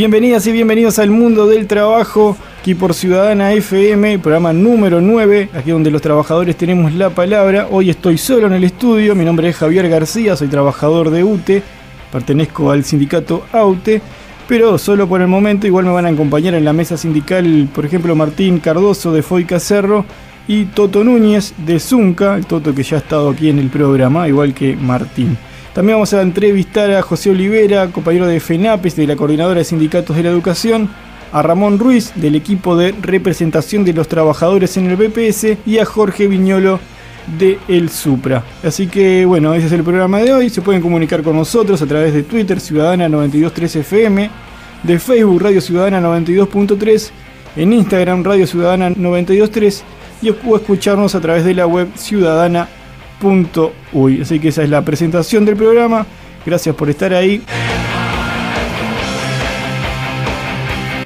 Bienvenidas y bienvenidos al mundo del trabajo, aquí por Ciudadana FM, programa número 9, aquí donde los trabajadores tenemos la palabra. Hoy estoy solo en el estudio, mi nombre es Javier García, soy trabajador de UTE, pertenezco al sindicato AUTE, pero solo por el momento igual me van a acompañar en la mesa sindical, por ejemplo, Martín Cardoso de Foica Cerro y Toto Núñez de Zunca, el Toto que ya ha estado aquí en el programa, igual que Martín. También vamos a entrevistar a José Olivera, compañero de FENAPES, de la Coordinadora de Sindicatos de la Educación, a Ramón Ruiz, del equipo de representación de los trabajadores en el BPS, y a Jorge Viñolo de El Supra. Así que bueno, ese es el programa de hoy. Se pueden comunicar con nosotros a través de Twitter, Ciudadana 923 FM, de Facebook, Radio Ciudadana 92.3, en Instagram, Radio Ciudadana 923, y o escucharnos a través de la web Así que esa es la presentación del programa. Gracias por estar ahí.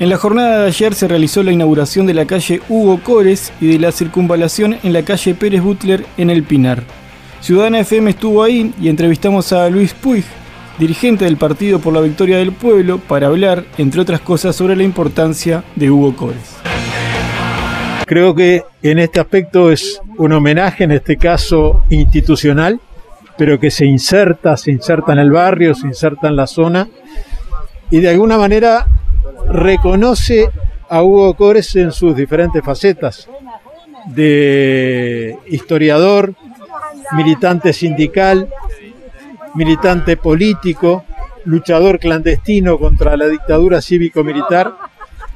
En la jornada de ayer se realizó la inauguración de la calle Hugo Cores y de la circunvalación en la calle Pérez Butler en El Pinar. Ciudadana FM estuvo ahí y entrevistamos a Luis Puig, dirigente del Partido por la Victoria del Pueblo, para hablar, entre otras cosas, sobre la importancia de Hugo Cores. Creo que en este aspecto es un homenaje, en este caso institucional, pero que se inserta, se inserta en el barrio, se inserta en la zona y de alguna manera reconoce a Hugo Cores en sus diferentes facetas, de historiador, militante sindical, militante político, luchador clandestino contra la dictadura cívico-militar,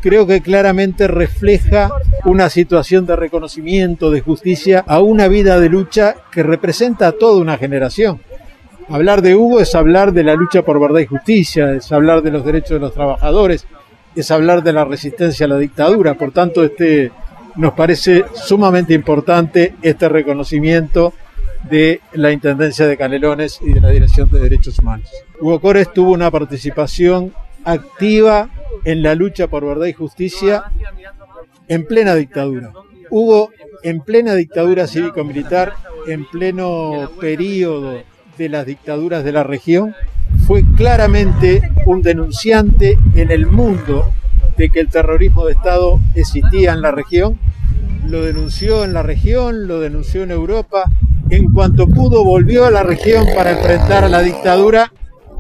creo que claramente refleja una situación de reconocimiento, de justicia, a una vida de lucha que representa a toda una generación. Hablar de Hugo es hablar de la lucha por verdad y justicia, es hablar de los derechos de los trabajadores, es hablar de la resistencia a la dictadura. Por tanto, este nos parece sumamente importante este reconocimiento de la Intendencia de Canelones y de la Dirección de Derechos Humanos. Hugo Cores tuvo una participación activa en la lucha por verdad y justicia en plena dictadura. Hubo en plena dictadura cívico-militar, en pleno periodo de las dictaduras de la región, fue claramente un denunciante en el mundo de que el terrorismo de Estado existía en la región. Lo denunció en la región, lo denunció en Europa. En cuanto pudo, volvió a la región para enfrentar a la dictadura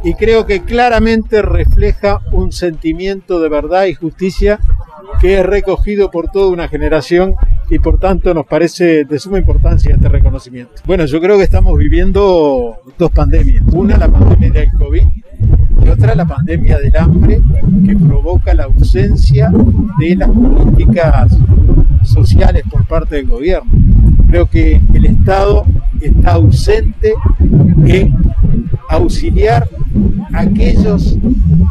y creo que claramente refleja un sentimiento de verdad y justicia que es recogido por toda una generación y por tanto nos parece de suma importancia este reconocimiento. Bueno, yo creo que estamos viviendo dos pandemias. Una, la pandemia del COVID y otra, la pandemia del hambre que provoca la ausencia de las políticas sociales por parte del gobierno. Creo que el Estado está ausente en auxiliar a aquellos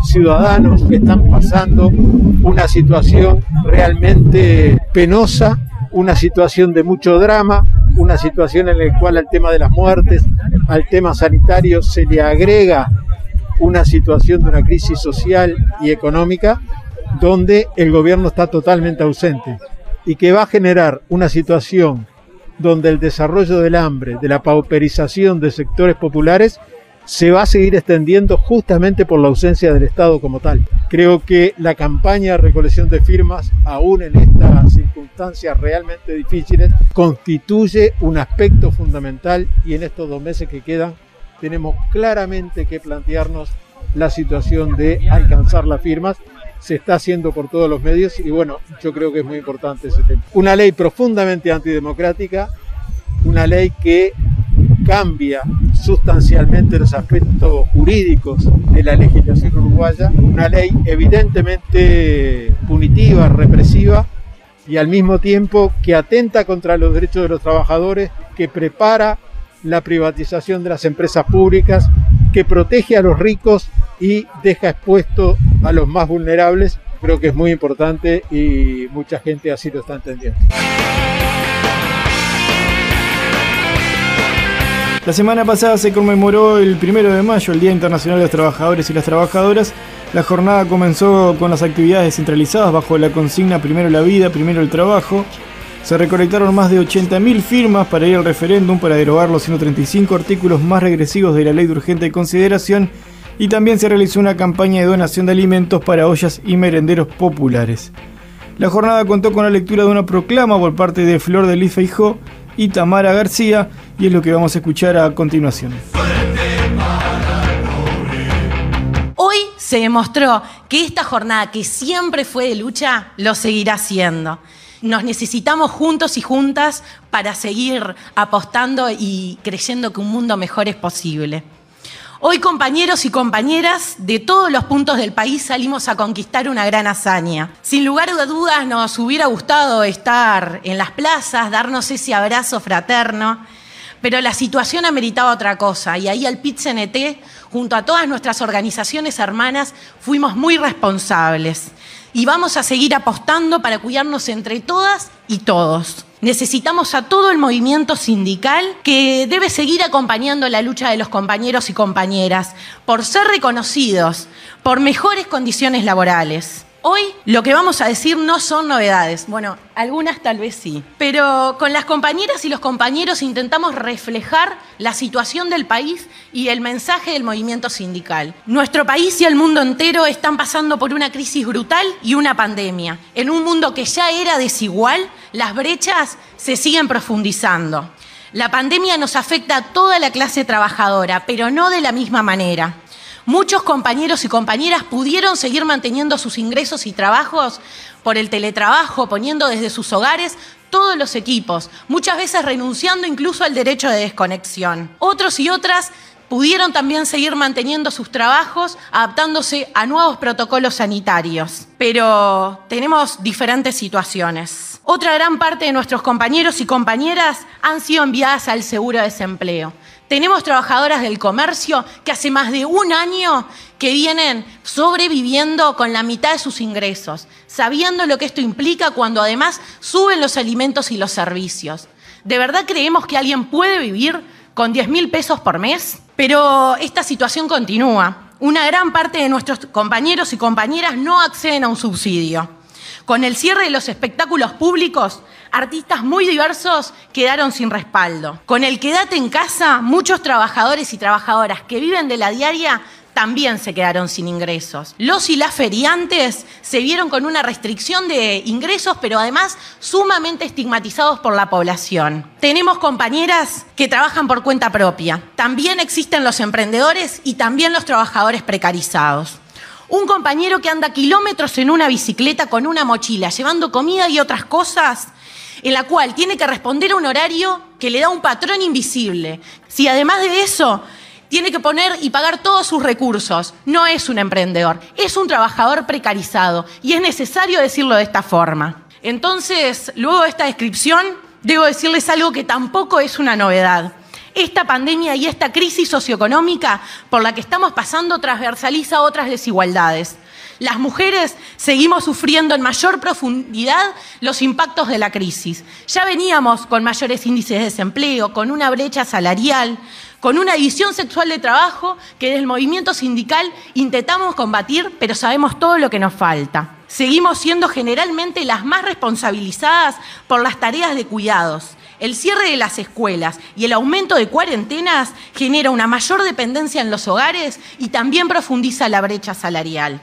ciudadanos que están pasando una situación realmente penosa, una situación de mucho drama, una situación en la cual al tema de las muertes, al tema sanitario se le agrega una situación de una crisis social y económica donde el gobierno está totalmente ausente y que va a generar una situación donde el desarrollo del hambre, de la pauperización de sectores populares, se va a seguir extendiendo justamente por la ausencia del Estado como tal. Creo que la campaña de recolección de firmas, aún en estas circunstancias realmente difíciles, constituye un aspecto fundamental y en estos dos meses que quedan tenemos claramente que plantearnos la situación de alcanzar las firmas se está haciendo por todos los medios y bueno, yo creo que es muy importante ese tema. Una ley profundamente antidemocrática, una ley que cambia sustancialmente los aspectos jurídicos de la legislación uruguaya, una ley evidentemente punitiva, represiva y al mismo tiempo que atenta contra los derechos de los trabajadores, que prepara la privatización de las empresas públicas, que protege a los ricos y deja expuesto a los más vulnerables. Creo que es muy importante y mucha gente así lo está entendiendo. La semana pasada se conmemoró el primero de mayo, el Día Internacional de los Trabajadores y las Trabajadoras. La jornada comenzó con las actividades descentralizadas bajo la consigna Primero la vida, primero el trabajo. Se recolectaron más de 80.000 firmas para ir al referéndum para derogar los 135 artículos más regresivos de la Ley de Urgente Consideración y también se realizó una campaña de donación de alimentos para ollas y merenderos populares. La jornada contó con la lectura de una proclama por parte de Flor de Liz Feijó y Tamara García y es lo que vamos a escuchar a continuación. Hoy se demostró que esta jornada que siempre fue de lucha lo seguirá siendo. Nos necesitamos juntos y juntas para seguir apostando y creyendo que un mundo mejor es posible. Hoy compañeros y compañeras de todos los puntos del país salimos a conquistar una gran hazaña. Sin lugar a dudas nos hubiera gustado estar en las plazas, darnos ese abrazo fraterno, pero la situación ameritaba otra cosa y ahí al pit junto a todas nuestras organizaciones hermanas, fuimos muy responsables y vamos a seguir apostando para cuidarnos entre todas y todos. Necesitamos a todo el movimiento sindical que debe seguir acompañando la lucha de los compañeros y compañeras por ser reconocidos, por mejores condiciones laborales. Hoy lo que vamos a decir no son novedades, bueno, algunas tal vez sí, pero con las compañeras y los compañeros intentamos reflejar la situación del país y el mensaje del movimiento sindical. Nuestro país y el mundo entero están pasando por una crisis brutal y una pandemia. En un mundo que ya era desigual, las brechas se siguen profundizando. La pandemia nos afecta a toda la clase trabajadora, pero no de la misma manera. Muchos compañeros y compañeras pudieron seguir manteniendo sus ingresos y trabajos por el teletrabajo, poniendo desde sus hogares todos los equipos, muchas veces renunciando incluso al derecho de desconexión. Otros y otras pudieron también seguir manteniendo sus trabajos, adaptándose a nuevos protocolos sanitarios. Pero tenemos diferentes situaciones. Otra gran parte de nuestros compañeros y compañeras han sido enviadas al seguro de desempleo. Tenemos trabajadoras del comercio que hace más de un año que vienen sobreviviendo con la mitad de sus ingresos, sabiendo lo que esto implica cuando además suben los alimentos y los servicios. ¿De verdad creemos que alguien puede vivir con 10 mil pesos por mes? Pero esta situación continúa. Una gran parte de nuestros compañeros y compañeras no acceden a un subsidio. Con el cierre de los espectáculos públicos, artistas muy diversos quedaron sin respaldo. Con el quédate en casa, muchos trabajadores y trabajadoras que viven de la diaria también se quedaron sin ingresos. Los y las feriantes se vieron con una restricción de ingresos, pero además sumamente estigmatizados por la población. Tenemos compañeras que trabajan por cuenta propia. También existen los emprendedores y también los trabajadores precarizados. Un compañero que anda kilómetros en una bicicleta con una mochila, llevando comida y otras cosas, en la cual tiene que responder a un horario que le da un patrón invisible. Si además de eso tiene que poner y pagar todos sus recursos, no es un emprendedor, es un trabajador precarizado y es necesario decirlo de esta forma. Entonces, luego de esta descripción, debo decirles algo que tampoco es una novedad esta pandemia y esta crisis socioeconómica por la que estamos pasando transversaliza otras desigualdades. Las mujeres seguimos sufriendo en mayor profundidad los impactos de la crisis. Ya veníamos con mayores índices de desempleo, con una brecha salarial, con una división sexual de trabajo que desde el movimiento sindical intentamos combatir, pero sabemos todo lo que nos falta. Seguimos siendo generalmente las más responsabilizadas por las tareas de cuidados. El cierre de las escuelas y el aumento de cuarentenas genera una mayor dependencia en los hogares y también profundiza la brecha salarial.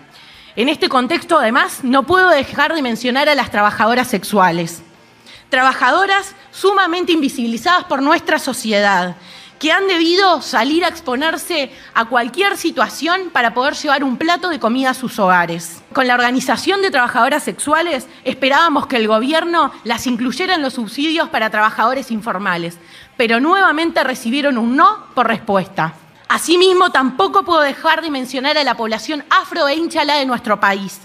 En este contexto, además, no puedo dejar de mencionar a las trabajadoras sexuales. Trabajadoras sumamente invisibilizadas por nuestra sociedad, que han debido salir a exponerse a cualquier situación para poder llevar un plato de comida a sus hogares. Con la organización de trabajadoras sexuales esperábamos que el gobierno las incluyera en los subsidios para trabajadores informales, pero nuevamente recibieron un no por respuesta. Asimismo, tampoco puedo dejar de mencionar a la población afro e hinchala de nuestro país,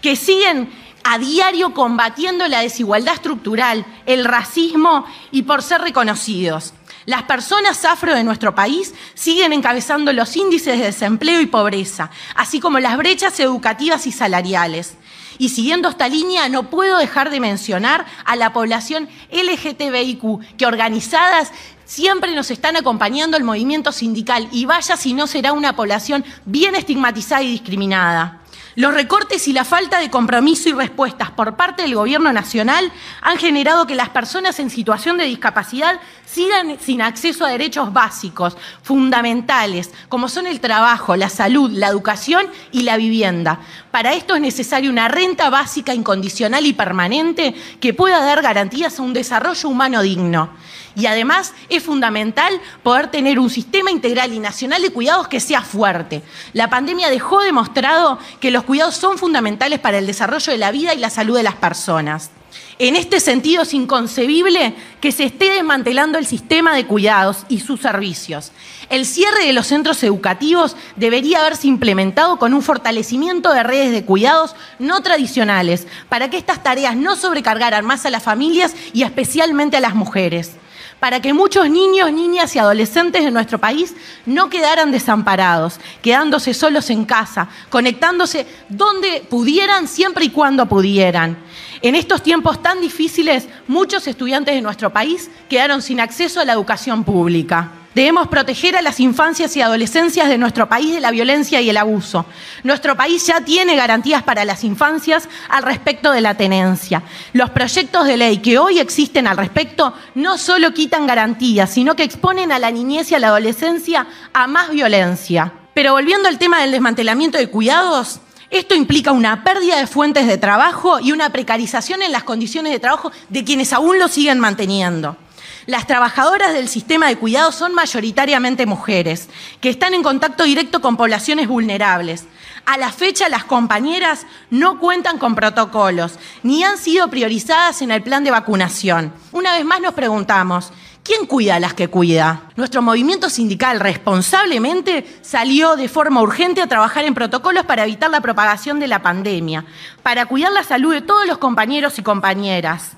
que siguen a diario combatiendo la desigualdad estructural, el racismo y por ser reconocidos. Las personas afro de nuestro país siguen encabezando los índices de desempleo y pobreza, así como las brechas educativas y salariales. Y siguiendo esta línea, no puedo dejar de mencionar a la población LGTBIQ, que organizadas siempre nos están acompañando el movimiento sindical, y vaya si no será una población bien estigmatizada y discriminada. Los recortes y la falta de compromiso y respuestas por parte del Gobierno Nacional han generado que las personas en situación de discapacidad sigan sin acceso a derechos básicos, fundamentales, como son el trabajo, la salud, la educación y la vivienda. Para esto es necesaria una renta básica incondicional y permanente que pueda dar garantías a un desarrollo humano digno. Y además es fundamental poder tener un sistema integral y nacional de cuidados que sea fuerte. La pandemia dejó demostrado que los cuidados son fundamentales para el desarrollo de la vida y la salud de las personas. En este sentido es inconcebible que se esté desmantelando el sistema de cuidados y sus servicios. El cierre de los centros educativos debería haberse implementado con un fortalecimiento de redes de cuidados no tradicionales para que estas tareas no sobrecargaran más a las familias y especialmente a las mujeres para que muchos niños, niñas y adolescentes de nuestro país no quedaran desamparados, quedándose solos en casa, conectándose donde pudieran, siempre y cuando pudieran. En estos tiempos tan difíciles, muchos estudiantes de nuestro país quedaron sin acceso a la educación pública. Debemos proteger a las infancias y adolescencias de nuestro país de la violencia y el abuso. Nuestro país ya tiene garantías para las infancias al respecto de la tenencia. Los proyectos de ley que hoy existen al respecto no solo quitan garantías, sino que exponen a la niñez y a la adolescencia a más violencia. Pero volviendo al tema del desmantelamiento de cuidados, esto implica una pérdida de fuentes de trabajo y una precarización en las condiciones de trabajo de quienes aún lo siguen manteniendo. Las trabajadoras del sistema de cuidados son mayoritariamente mujeres, que están en contacto directo con poblaciones vulnerables. A la fecha, las compañeras no cuentan con protocolos, ni han sido priorizadas en el plan de vacunación. Una vez más nos preguntamos, ¿Quién cuida a las que cuida? Nuestro movimiento sindical responsablemente salió de forma urgente a trabajar en protocolos para evitar la propagación de la pandemia, para cuidar la salud de todos los compañeros y compañeras.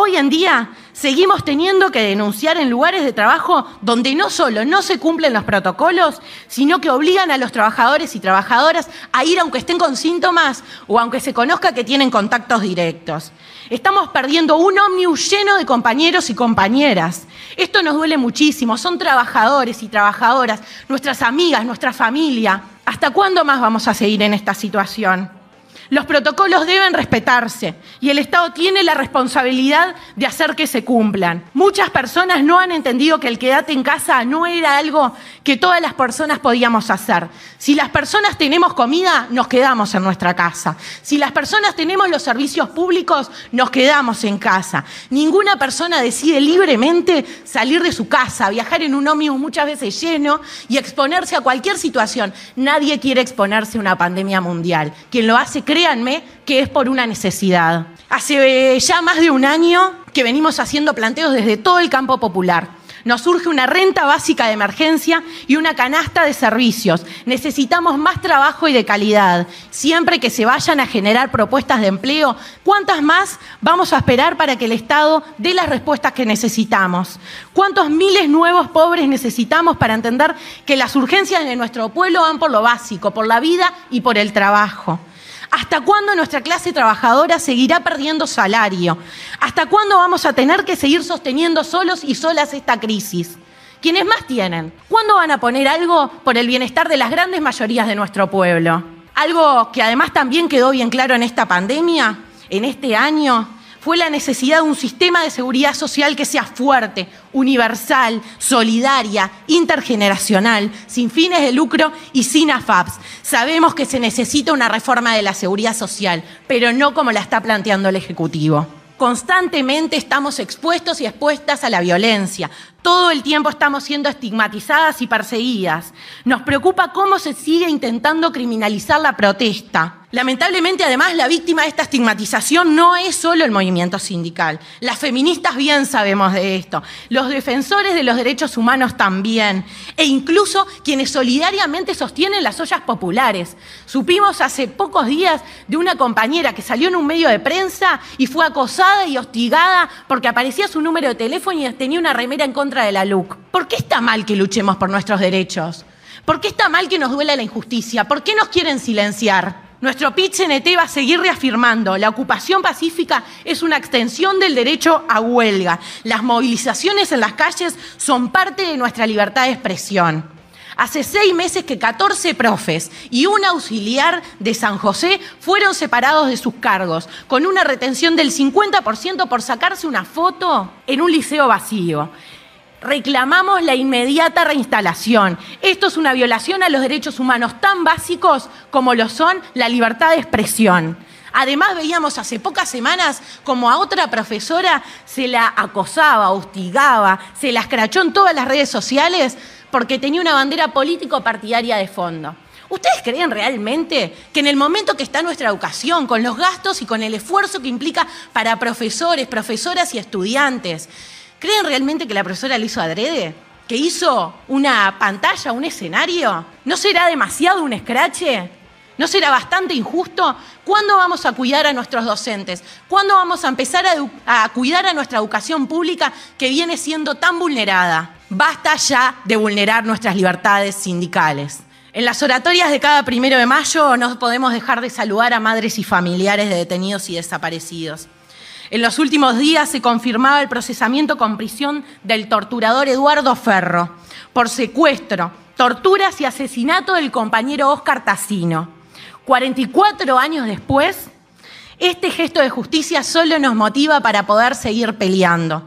Hoy en día seguimos teniendo que denunciar en lugares de trabajo donde no solo no se cumplen los protocolos, sino que obligan a los trabajadores y trabajadoras a ir aunque estén con síntomas o aunque se conozca que tienen contactos directos. Estamos perdiendo un ómnibus lleno de compañeros y compañeras. Esto nos duele muchísimo. Son trabajadores y trabajadoras, nuestras amigas, nuestra familia. ¿Hasta cuándo más vamos a seguir en esta situación? Los protocolos deben respetarse y el Estado tiene la responsabilidad de hacer que se cumplan. Muchas personas no han entendido que el quedate en casa no era algo que todas las personas podíamos hacer. Si las personas tenemos comida, nos quedamos en nuestra casa. Si las personas tenemos los servicios públicos, nos quedamos en casa. Ninguna persona decide libremente salir de su casa, viajar en un ómnibus muchas veces lleno y exponerse a cualquier situación. Nadie quiere exponerse a una pandemia mundial. Quien lo hace créanme que es por una necesidad. Hace eh, ya más de un año que venimos haciendo planteos desde todo el campo popular. Nos surge una renta básica de emergencia y una canasta de servicios. Necesitamos más trabajo y de calidad. Siempre que se vayan a generar propuestas de empleo, ¿cuántas más vamos a esperar para que el Estado dé las respuestas que necesitamos? ¿Cuántos miles nuevos pobres necesitamos para entender que las urgencias de nuestro pueblo van por lo básico, por la vida y por el trabajo? ¿Hasta cuándo nuestra clase trabajadora seguirá perdiendo salario? ¿Hasta cuándo vamos a tener que seguir sosteniendo solos y solas esta crisis? ¿Quiénes más tienen? ¿Cuándo van a poner algo por el bienestar de las grandes mayorías de nuestro pueblo? Algo que además también quedó bien claro en esta pandemia, en este año, fue la necesidad de un sistema de seguridad social que sea fuerte, universal, solidaria, intergeneracional, sin fines de lucro y sin AFAPs. Sabemos que se necesita una reforma de la seguridad social, pero no como la está planteando el Ejecutivo. Constantemente estamos expuestos y expuestas a la violencia. Todo el tiempo estamos siendo estigmatizadas y perseguidas. Nos preocupa cómo se sigue intentando criminalizar la protesta. Lamentablemente, además, la víctima de esta estigmatización no es solo el movimiento sindical. Las feministas bien sabemos de esto, los defensores de los derechos humanos también, e incluso quienes solidariamente sostienen las ollas populares. Supimos hace pocos días de una compañera que salió en un medio de prensa y fue acosada y hostigada porque aparecía su número de teléfono y tenía una remera en contra de la LUC. ¿Por qué está mal que luchemos por nuestros derechos? ¿Por qué está mal que nos duela la injusticia? ¿Por qué nos quieren silenciar? Nuestro PIT-CNT va a seguir reafirmando, la ocupación pacífica es una extensión del derecho a huelga. Las movilizaciones en las calles son parte de nuestra libertad de expresión. Hace seis meses que 14 profes y un auxiliar de San José fueron separados de sus cargos, con una retención del 50% por sacarse una foto en un liceo vacío. Reclamamos la inmediata reinstalación. Esto es una violación a los derechos humanos tan básicos como lo son la libertad de expresión. Además veíamos hace pocas semanas como a otra profesora se la acosaba, hostigaba, se la escrachó en todas las redes sociales porque tenía una bandera político-partidaria de fondo. ¿Ustedes creen realmente que en el momento que está nuestra educación, con los gastos y con el esfuerzo que implica para profesores, profesoras y estudiantes, ¿Creen realmente que la profesora lo hizo adrede? ¿Que hizo una pantalla, un escenario? ¿No será demasiado un escrache? ¿No será bastante injusto? ¿Cuándo vamos a cuidar a nuestros docentes? ¿Cuándo vamos a empezar a, a, cuidar a nuestra educación pública que viene siendo tan vulnerada? Basta ya de vulnerar nuestras libertades sindicales. En las oratorias de cada primero de mayo no podemos dejar de saludar a madres y familiares de detenidos y desaparecidos. En los últimos días se confirmaba el procesamiento con prisión del torturador Eduardo Ferro por secuestro, torturas y asesinato del compañero Oscar Tassino. 44 años después, este gesto de justicia solo nos motiva para poder seguir peleando.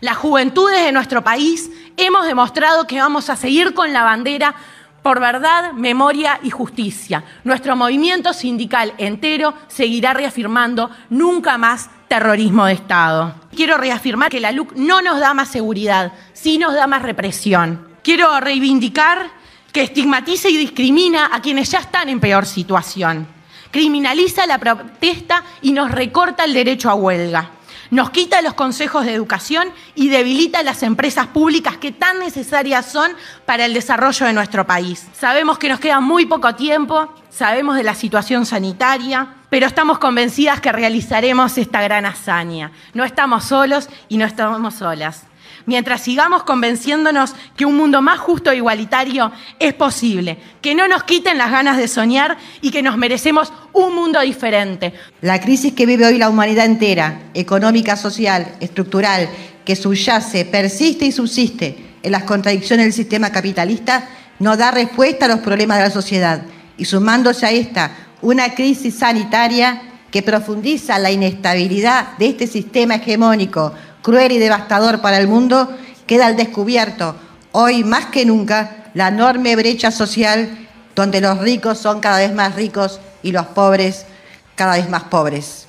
Las juventudes de nuestro país hemos demostrado que vamos a seguir con la bandera por verdad, memoria y justicia. Nuestro movimiento sindical entero seguirá reafirmando nunca más terrorismo de Estado. Quiero reafirmar que la LUC no nos da más seguridad, sí nos da más represión. Quiero reivindicar que estigmatiza y discrimina a quienes ya están en peor situación. Criminaliza la protesta y nos recorta el derecho a huelga nos quita los consejos de educación y debilita las empresas públicas que tan necesarias son para el desarrollo de nuestro país. Sabemos que nos queda muy poco tiempo, sabemos de la situación sanitaria, pero estamos convencidas que realizaremos esta gran hazaña. No estamos solos y no estamos solas mientras sigamos convenciéndonos que un mundo más justo e igualitario es posible, que no nos quiten las ganas de soñar y que nos merecemos un mundo diferente. La crisis que vive hoy la humanidad entera, económica, social, estructural, que subyace, persiste y subsiste en las contradicciones del sistema capitalista, no da respuesta a los problemas de la sociedad. Y sumándose a esta, una crisis sanitaria que profundiza la inestabilidad de este sistema hegemónico cruel y devastador para el mundo, queda al descubierto, hoy más que nunca, la enorme brecha social donde los ricos son cada vez más ricos y los pobres cada vez más pobres.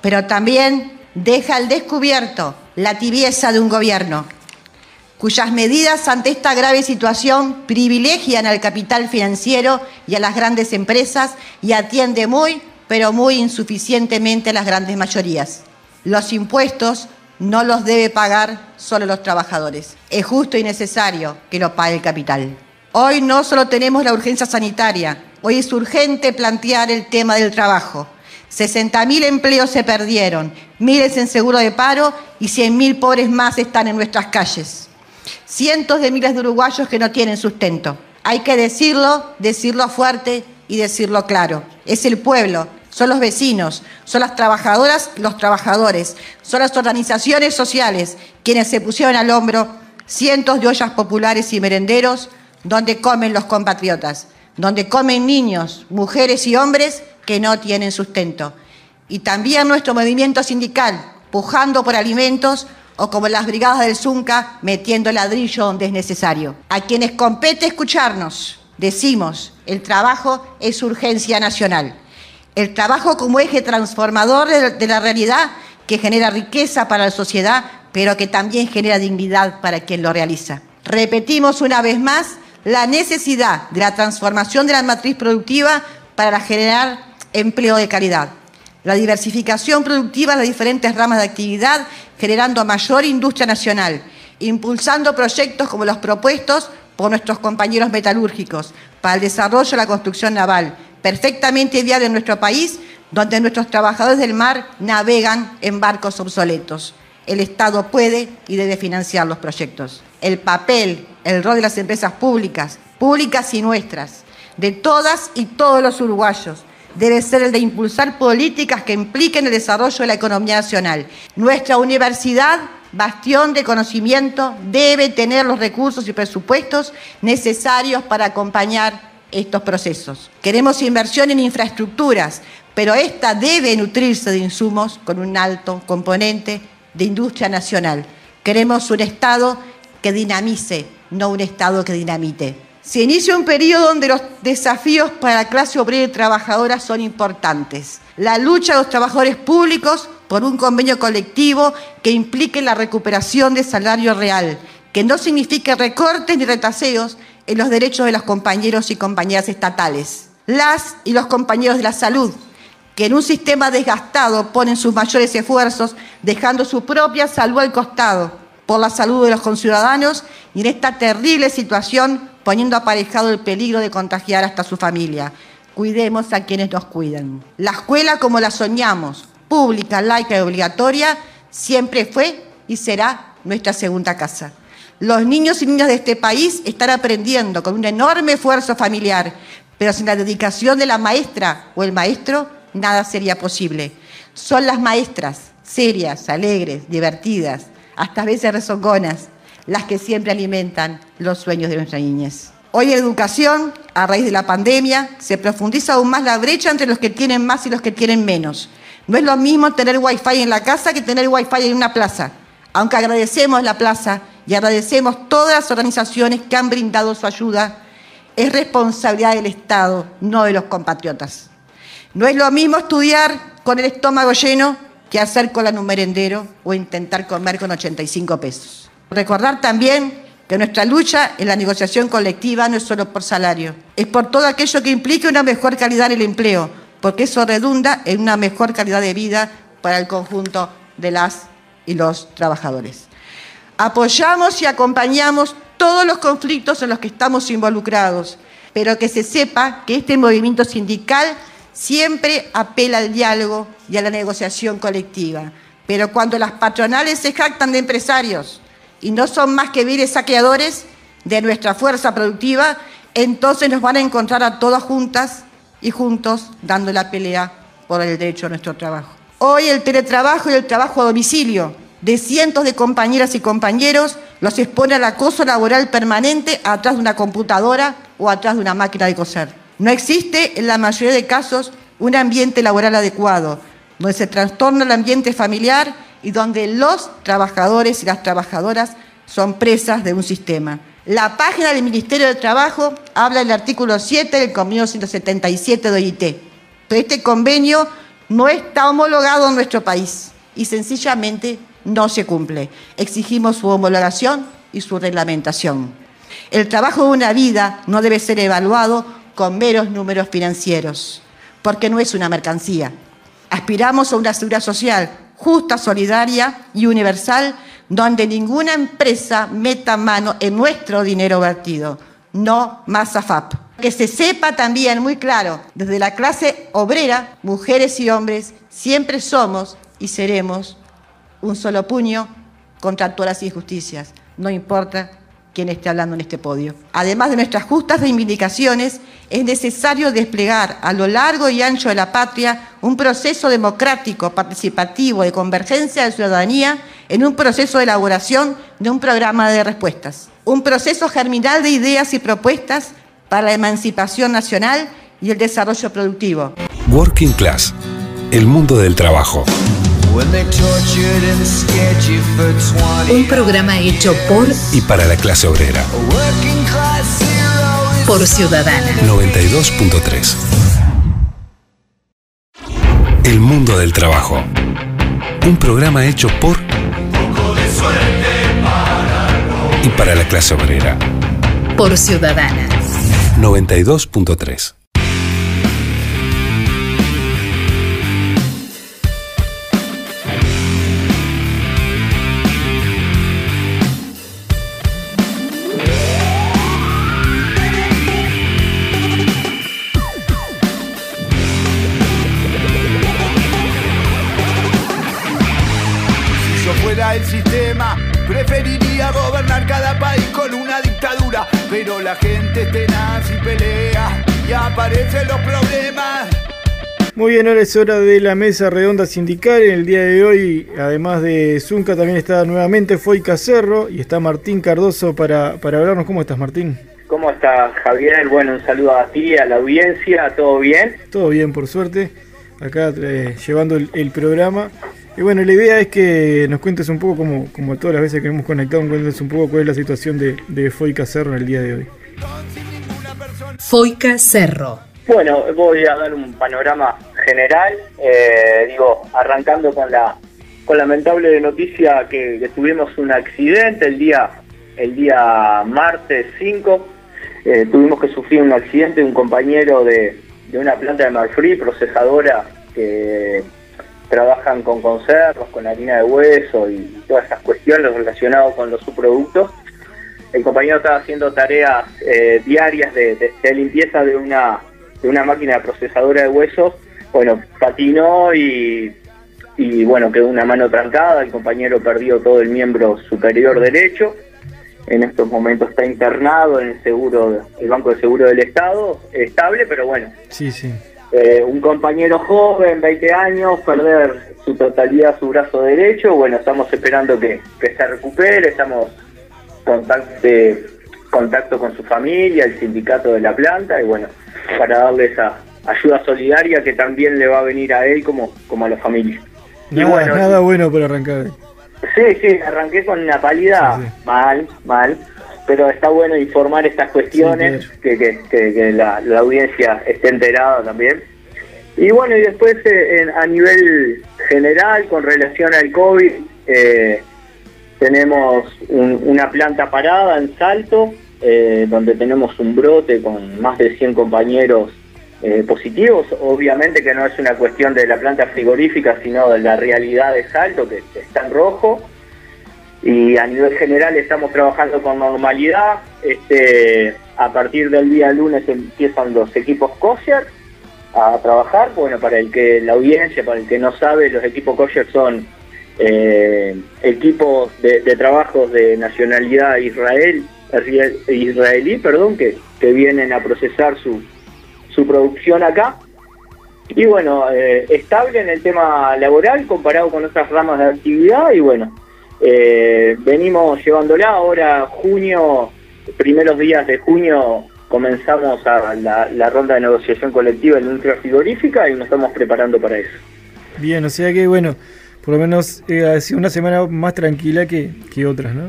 Pero también deja al descubierto la tibieza de un gobierno, cuyas medidas ante esta grave situación privilegian al capital financiero y a las grandes empresas y atiende muy, pero muy insuficientemente a las grandes mayorías. Los impuestos no los debe pagar solo los trabajadores. Es justo y necesario que lo pague el capital. Hoy no solo tenemos la urgencia sanitaria, hoy es urgente plantear el tema del trabajo. 60.000 empleos se perdieron, miles en seguro de paro y 100.000 pobres más están en nuestras calles. Cientos de miles de uruguayos que no tienen sustento. Hay que decirlo, decirlo fuerte y decirlo claro. Es el pueblo son los vecinos, son las trabajadoras, los trabajadores, son las organizaciones sociales quienes se pusieron al hombro cientos de ollas populares y merenderos donde comen los compatriotas, donde comen niños, mujeres y hombres que no tienen sustento. Y también nuestro movimiento sindical, pujando por alimentos o como las brigadas del Zunca, metiendo ladrillo donde es necesario. A quienes compete escucharnos, decimos, el trabajo es urgencia nacional. El trabajo como eje transformador de la realidad que genera riqueza para la sociedad, pero que también genera dignidad para quien lo realiza. Repetimos una vez más la necesidad de la transformación de la matriz productiva para generar empleo de calidad. La diversificación productiva en las diferentes ramas de actividad, generando mayor industria nacional, impulsando proyectos como los propuestos por nuestros compañeros metalúrgicos para el desarrollo de la construcción naval, perfectamente viable en nuestro país, donde nuestros trabajadores del mar navegan en barcos obsoletos. El Estado puede y debe financiar los proyectos. El papel, el rol de las empresas públicas, públicas y nuestras, de todas y todos los uruguayos, debe ser el de impulsar políticas que impliquen el desarrollo de la economía nacional. Nuestra universidad, bastión de conocimiento, debe tener los recursos y presupuestos necesarios para acompañar estos procesos. Queremos inversión en infraestructuras, pero esta debe nutrirse de insumos con un alto componente de industria nacional. Queremos un Estado que dinamice, no un Estado que dinamite. Se inicia un periodo donde los desafíos para la clase obrera y trabajadora son importantes. La lucha de los trabajadores públicos por un convenio colectivo que implique la recuperación de salario real, que no signifique recortes ni retaseos en los derechos de los compañeros y compañeras estatales. Las y los compañeros de la salud, que en un sistema desgastado ponen sus mayores esfuerzos, dejando su propia salud al costado por la salud de los conciudadanos y en esta terrible situación poniendo aparejado el peligro de contagiar hasta su familia. Cuidemos a quienes nos cuidan. La escuela como la soñamos, pública, laica y obligatoria, siempre fue y será nuestra segunda casa. Los niños y niñas de este país están aprendiendo con un enorme esfuerzo familiar, pero sin la dedicación de la maestra o el maestro, nada sería posible. Son las maestras, serias, alegres, divertidas, hasta a veces rezongonas, las que siempre alimentan los sueños de nuestra niñez. Hoy en educación, a raíz de la pandemia, se profundiza aún más la brecha entre los que tienen más y los que tienen menos. No es lo mismo tener wifi en la casa que tener wifi en una plaza. Aunque agradecemos la plaza y agradecemos todas las organizaciones que han brindado su ayuda, es responsabilidad del Estado, no de los compatriotas. No es lo mismo estudiar con el estómago lleno que hacer con un merendero o intentar comer con 85 pesos. Recordar también que nuestra lucha en la negociación colectiva no es solo por salario, es por todo aquello que implique una mejor calidad en el empleo, porque eso redunda en una mejor calidad de vida para el conjunto de las y los trabajadores. Apoyamos y acompañamos todos los conflictos en los que estamos involucrados, pero que se sepa que este movimiento sindical siempre apela al diálogo y a la negociación colectiva. Pero cuando las patronales se jactan de empresarios y no son más que viles saqueadores de nuestra fuerza productiva, entonces nos van a encontrar a todas juntas y juntos dando la pelea por el derecho a nuestro trabajo. Hoy el teletrabajo y el trabajo a domicilio de cientos de compañeras y compañeros los expone al acoso laboral permanente atrás de una computadora o atrás de una máquina de coser. No existe en la mayoría de casos un ambiente laboral adecuado, donde se trastorna el ambiente familiar y donde los trabajadores y las trabajadoras son presas de un sistema. La página del Ministerio de Trabajo habla del artículo 7 del convenio 177 de OIT. Pero este convenio no está homologado en nuestro país y sencillamente no se cumple. Exigimos su homologación y su reglamentación. El trabajo de una vida no debe ser evaluado con meros números financieros, porque no es una mercancía. Aspiramos a una seguridad social justa, solidaria y universal, donde ninguna empresa meta mano en nuestro dinero vertido. No más AFAP. Que se sepa también muy claro, desde la clase obrera, mujeres y hombres, siempre somos y seremos un solo puño contra todas las injusticias. No importa quién esté hablando en este podio. Además de nuestras justas reivindicaciones, es necesario desplegar a lo largo y ancho de la patria un proceso democrático, participativo, de convergencia de ciudadanía en un proceso de elaboración de un programa de respuestas. Un proceso germinal de ideas y propuestas para la emancipación nacional y el desarrollo productivo. Working Class, el mundo del trabajo. Un programa hecho por y para la clase obrera. Por Ciudadana. 92.3. El mundo del trabajo. Un programa hecho por y para la clase obrera. Por Ciudadana. 92.3. preferiría gobernar cada país con una dictadura. Pero la gente es tenaz y pelea y aparecen los problemas. Muy bien, ahora es hora de la mesa redonda sindical. En el día de hoy, además de Zunca, también está nuevamente Foica Cerro y está Martín Cardoso para, para hablarnos. ¿Cómo estás, Martín? ¿Cómo estás, Javier? Bueno, un saludo a ti, a la audiencia, ¿todo bien? Todo bien, por suerte. Acá eh, llevando el, el programa. Y bueno, la idea es que nos cuentes un poco, como, como todas las veces que hemos conectado, nos cuentes un poco cuál es la situación de, de Foica Cerro en el día de hoy. Foica Cerro. Bueno, voy a dar un panorama general, eh, digo, arrancando con la con lamentable noticia que, que tuvimos un accidente el día el día martes 5, eh, tuvimos que sufrir un accidente de un compañero de, de una planta de Marfree, procesadora, que trabajan con conservos, con harina de hueso y todas esas cuestiones relacionadas con los subproductos. El compañero estaba haciendo tareas eh, diarias de limpieza de una, de una máquina procesadora de huesos. Bueno, patinó y, y bueno, quedó una mano trancada. El compañero perdió todo el miembro superior derecho. En estos momentos está internado en el seguro, el Banco de Seguro del Estado, estable, pero bueno, Sí, sí. Eh, un compañero joven, 20 años, perder su totalidad su brazo derecho. Bueno, estamos esperando que, que se recupere, estamos contacto, contacto con su familia, el sindicato de la planta, y bueno, para darle esa ayuda solidaria que también le va a venir a él como, como a la familia. Y Nada, bueno, nada bueno para arrancar. Sí, sí, arranqué con una pálida Sí, sí. mal, mal, pero está bueno informar estas cuestiones, Sí, que, que, que- que la, la audiencia esté enterada también. Y bueno, y después eh, en- a nivel general, con relación al COVID, eh, tenemos un- una planta parada en Salto, eh, donde tenemos un brote con más de 100 compañeros eh, positivos. Obviamente que no es una cuestión de la planta frigorífica, sino de la realidad de Salto, que está en rojo. Y a nivel general estamos trabajando con normalidad. Este, a partir del día lunes empiezan los equipos kosher a trabajar. Bueno, para el que la audiencia, para el que no sabe, los equipos kosher son eh, equipos de, trabajos de nacionalidad israel, israelí, perdón, que, que vienen a procesar su, su producción acá. Y bueno, eh, estable en el tema laboral comparado con otras ramas de actividad y bueno, eh, venimos llevándola ahora junio, primeros días de junio comenzamos a la, la ronda de negociación colectiva en la industria frigorífica y nos estamos preparando para eso. Bien, o sea que bueno, por lo menos eh, ha sido una semana más tranquila que, que otras, ¿no?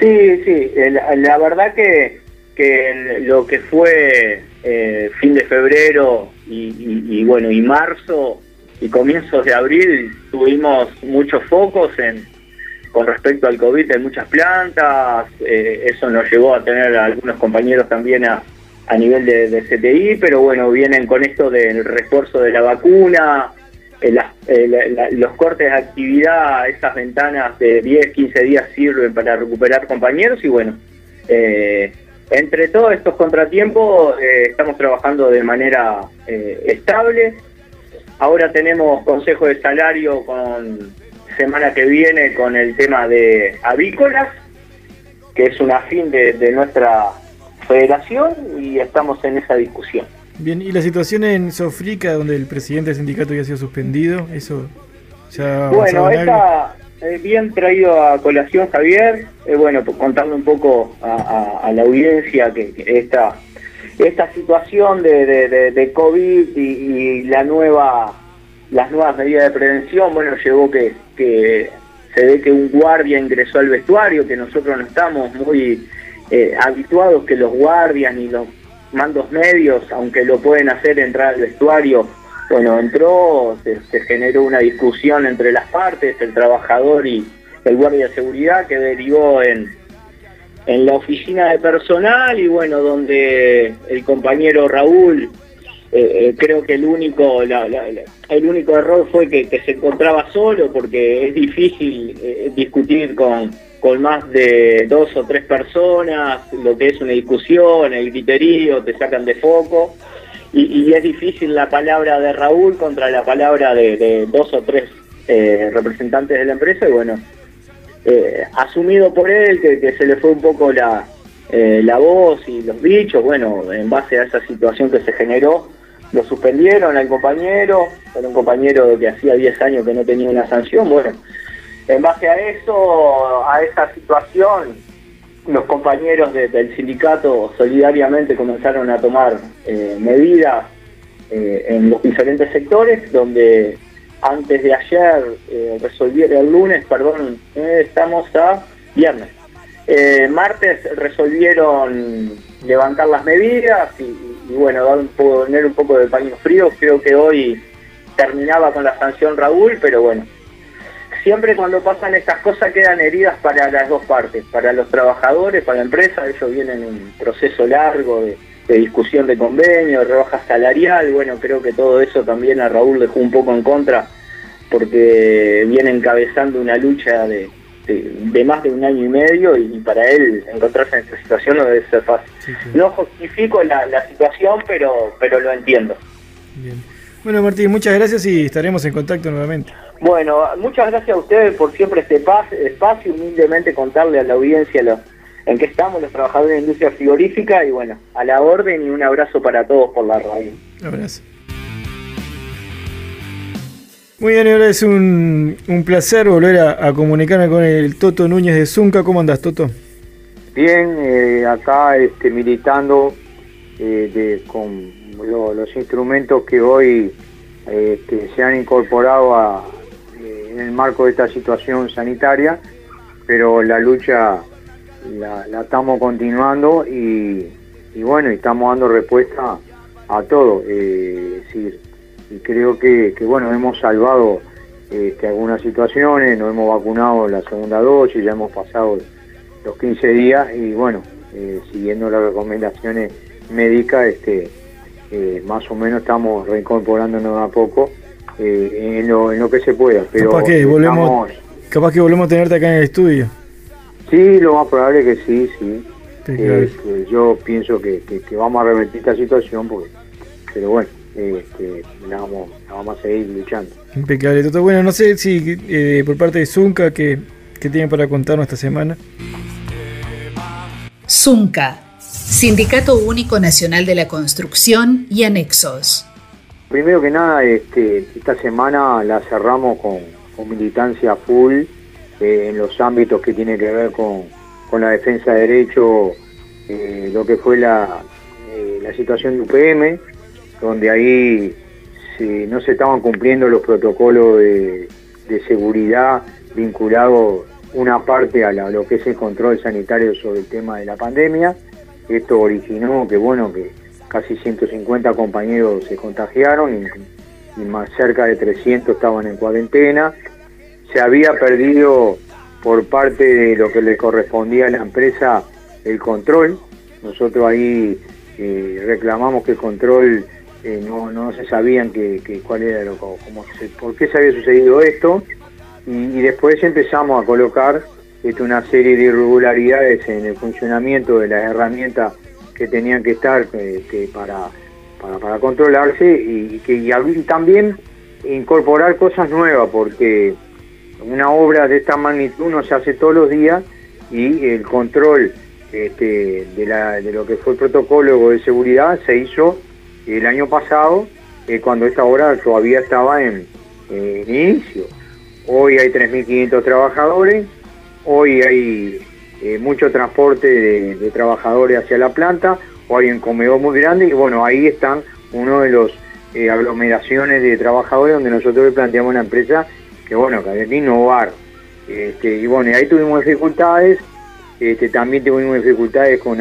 Sí, sí, eh, la, la verdad que, que lo que fue eh, fin de febrero y, y- y, bueno, y marzo y comienzos de abril tuvimos muchos focos en con respecto al COVID en muchas plantas, eh, eso nos llevó a tener a algunos compañeros también a, a nivel de, CTI, pero bueno, vienen con esto del refuerzo de la vacuna, eh, eh, los cortes de actividad, esas ventanas de 10, 15 días sirven para recuperar compañeros y bueno, entre todos estos contratiempos estamos trabajando de manera estable. Ahora tenemos consejo de salario con semana que viene con el tema de avícolas, que es una fin de, de nuestra federación y estamos en esa discusión. Bien, y la situación en Sofrica, donde el presidente del sindicato ya ha sido suspendido, eso ya Bueno, esta, eh, bien traído a colación Javier, eh, bueno, pues, contarle un poco a, a- a la audiencia que, que esta, esta situación de, de, de- de COVID y, y la nueva, las nuevas medidas de prevención, bueno, llevó que, que se ve que un guardia ingresó al vestuario, que nosotros no estamos muy eh, habituados que los guardias ni los mandos medios, aunque lo pueden hacer entrar al vestuario, bueno, entró, se, generó una discusión entre las partes, el trabajador y el guardia de seguridad, que derivó en, en la oficina de personal y bueno, donde el compañero Raúl, eh, eh, creo que el único, el único error fue que, se encontraba solo porque es difícil eh, discutir con, con más de dos o tres personas, lo que es una discusión, el griterío, te sacan de foco. Y, es difícil la palabra de Raúl contra la palabra de, dos o tres eh, representantes de la empresa y bueno, eh, asumido por él que, se le fue un poco la, eh, la voz y los dichos, bueno, en base a esa situación que se generó, lo suspendieron al compañero, era un compañero que hacía 10 años que no tenía una sanción, bueno, en base a eso, a esa situación, los compañeros del sindicato solidariamente comenzaron a tomar eh, medidas eh, en los diferentes sectores, donde antes de ayer eh, resolvieron, el lunes, perdón, estamos a viernes. martes resolvieron levantar las medidas y, bueno, dar un poner un poco de paño frío. Creo que hoy terminaba con la sanción Raúl, pero bueno, siempre cuando pasan estas cosas quedan heridas para las dos partes, para los trabajadores, para la empresa, ellos vienen en un proceso largo de, discusión de convenio, de rebaja salarial, bueno, creo que todo eso también a Raúl dejó un poco en contra porque viene encabezando una lucha de, más de un año y medio y para él encontrarse en esta situación no debe ser fácil. No justifico la, situación, pero, pero lo entiendo. Bien. Bueno, Martín, muchas gracias y estaremos en contacto nuevamente. Bueno, muchas gracias a ustedes por siempre este espacio, humildemente contarle a la audiencia en qué estamos los trabajadores de la industria frigorífica y bueno, a la orden y un abrazo para todos por la radio. Un abrazo. Muy bien, ahora es un, placer volver a, comunicarme con el Toto Núñez de Zunca. ¿Cómo andas, Toto? Bien, eh, acá este, militando eh, con los instrumentos que hoy este, se han incorporado a, en el marco de esta situación sanitaria, pero la lucha la, estamos continuando y, bueno, estamos dando respuesta a todo. Eh, y creo que, bueno, hemos salvado este, algunas situaciones, nos hemos vacunado la segunda dosis, ya hemos pasado los 15 días y bueno, eh, siguiendo las recomendaciones médicas, este, eh, más o menos estamos reincorporándonos a poco eh, en, lo, que se pueda. Pero capaz que, volvemos, capaz que volvemos a tenerte acá en el estudio. Sí, lo más probable que sí, sí. Este, yo pienso que, vamos a revertir esta situación, porque, pero bueno, este, la, vamos, vamos a seguir luchando. Impecable, todo Bueno, no sé si eh, por parte de Zunca, ¿qué, ¿qué tienen para contarnos esta semana? Zunca, Sindicato Único Nacional de la Construcción y Anexos. Primero que nada, este, esta semana la cerramos con, militancia full eh, en los ámbitos que tiene que ver con, la defensa de derechos, eh, lo que fue la, eh, la situación de UPM, donde ahí no se estaban cumpliendo los protocolos de, seguridad vinculados una parte a lo que es el control sanitario sobre el tema de la pandemia. Esto originó que, bueno, que casi 150 compañeros se contagiaron y, más cerca de 300 estaban en cuarentena. Se había perdido por parte de lo que le correspondía a la empresa el control. Nosotros ahí eh, reclamamos que el control eh, no, se sabían que, cuál era lo, cómo por qué se había sucedido esto. Y, después empezamos a colocar este, una serie de irregularidades en el funcionamiento de las herramientas que tenían que estar este, para, para, controlarse y, que y también incorporar cosas nuevas, porque una obra de esta magnitud no se hace todos los días y el control este, de, la, de lo que fue el protocolo de seguridad se hizo el año pasado, eh, cuando esta obra todavía estaba en, inicio. Hoy hay 3.500 trabajadores, hoy hay eh, mucho transporte de, trabajadores hacia la planta, o hay un comedor muy grande, y bueno, ahí están uno de los eh, aglomeraciones de trabajadores donde nosotros planteamos a la empresa que bueno, que había que innovar. Este, y bueno, ahí tuvimos dificultades, este, también tuvimos dificultades con,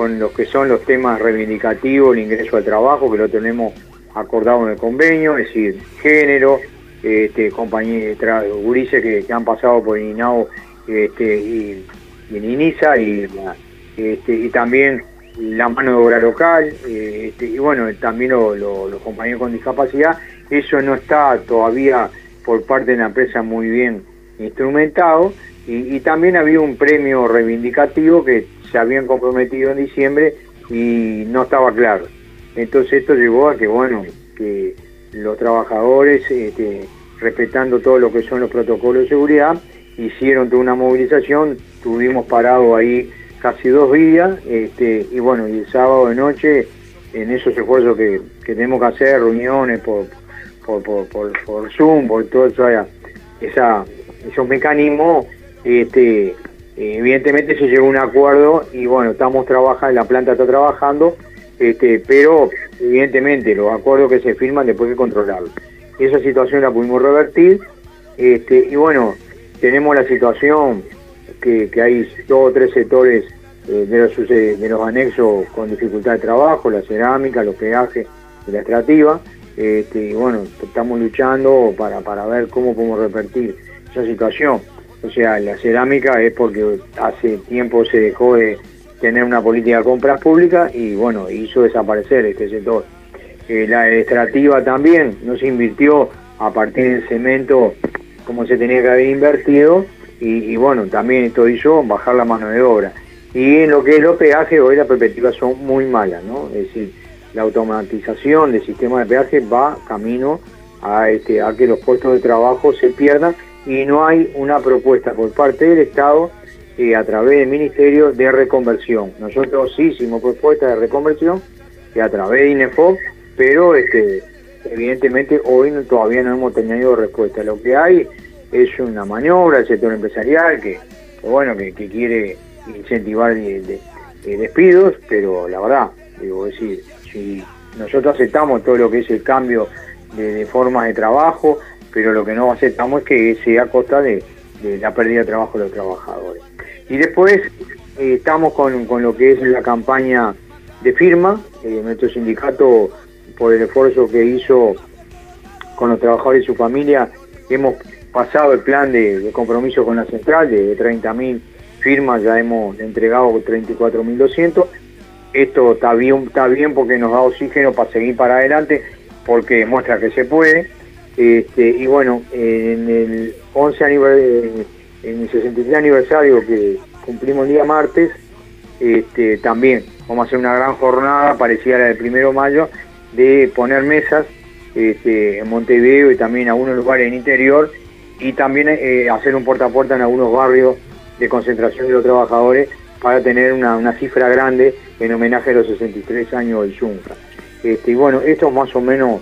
con los que son los temas reivindicativos, el ingreso al trabajo, que lo tenemos acordado en el convenio, es decir, género, este, compañías, gurises que, han pasado por INAO este, y, en INISA y, este, y también la mano de obra local este, y bueno, también los compañeros con discapacidad. Eso no está todavía por parte de la empresa muy bien instrumentado y, también había un premio reivindicativo que se habían comprometido en diciembre y no estaba claro. Entonces esto llevó a que, bueno, que los trabajadores, este, respetando todo lo que son los protocolos de seguridad, hicieron toda una movilización, tuvimos parado ahí casi dos días, este, y bueno, y el sábado de noche, en esos esfuerzos que, tenemos que hacer, reuniones por, por, por, Zoom, por todo eso, esa, esos mecanismos, este, evidentemente se llegó a un acuerdo y bueno, estamos trabajando, la planta está trabajando, este, pero evidentemente los acuerdos que se firman después hay que controlarlos. Esa situación la pudimos revertir este, y bueno, tenemos la situación que, hay dos o tres sectores eh, de, los, de los anexos con dificultad de trabajo, la cerámica, los peajes y la extractiva. Este, y bueno, estamos luchando para, para ver cómo podemos revertir esa situación. O sea, la cerámica es porque hace tiempo se dejó de tener una política de compras públicas y bueno, hizo desaparecer este sector. Eh, la extractiva también no se invirtió a partir del cemento como se tenía que haber invertido y, bueno, también esto hizo bajar la mano de obra. Y en lo que es los peajes, hoy las perspectivas son muy malas, ¿no? Es decir, la automatización del sistema de peaje va camino a, este, a que los puestos de trabajo se pierdan y no hay una propuesta por parte del Estado eh, a través del Ministerio de Reconversión. Nosotros hicimos propuestas de reconversión que a través de INEFOP pero este, evidentemente hoy todavía no hemos tenido respuesta. Lo que hay es una maniobra del sector empresarial que, bueno, que, quiere incentivar despidos, pero la verdad, digo, decir, si nosotros aceptamos todo lo que es el cambio de, formas de trabajo, pero lo que no aceptamos es que sea a costa de, la pérdida de trabajo de los trabajadores. Y después eh, estamos con, lo que es la campaña de firma, eh, nuestro sindicato por el esfuerzo que hizo con los trabajadores y su familia. Hemos pasado el plan de, compromiso con la central de 30.000 firmas, ya hemos entregado 34.200. Esto está bien, está bien porque nos da oxígeno para seguir para adelante, porque demuestra que se puede. Este, y bueno, en el 11 aniversario, en el 63 aniversario que cumplimos el día martes, este, también vamos a hacer una gran jornada parecida a la del primero de mayo de poner mesas este, en Montevideo y también en algunos lugares en interior y también eh, hacer un puerta a puerta en algunos barrios de concentración de los trabajadores para tener una, cifra grande en homenaje a los 63 años del. Este, y bueno, esto es más o menos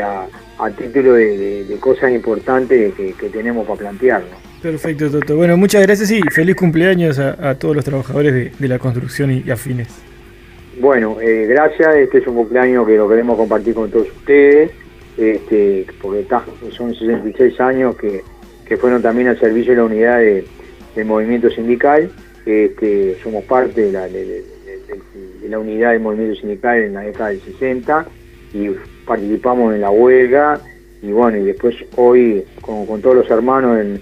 a, título de, cosas importantes que, tenemos para plantearnos. Perfecto, Toto. Bueno, muchas gracias y feliz cumpleaños a, todos los trabajadores de, la construcción y afines. Bueno, eh, gracias. Este es un cumpleaños que lo queremos compartir con todos ustedes, este, porque son 66 años que, fueron también al servicio de la unidad de, del movimiento sindical. Este, somos parte de la, de, la unidad del movimiento sindical en la década del 60 y participamos en la huelga y bueno, y después hoy con, todos los hermanos del,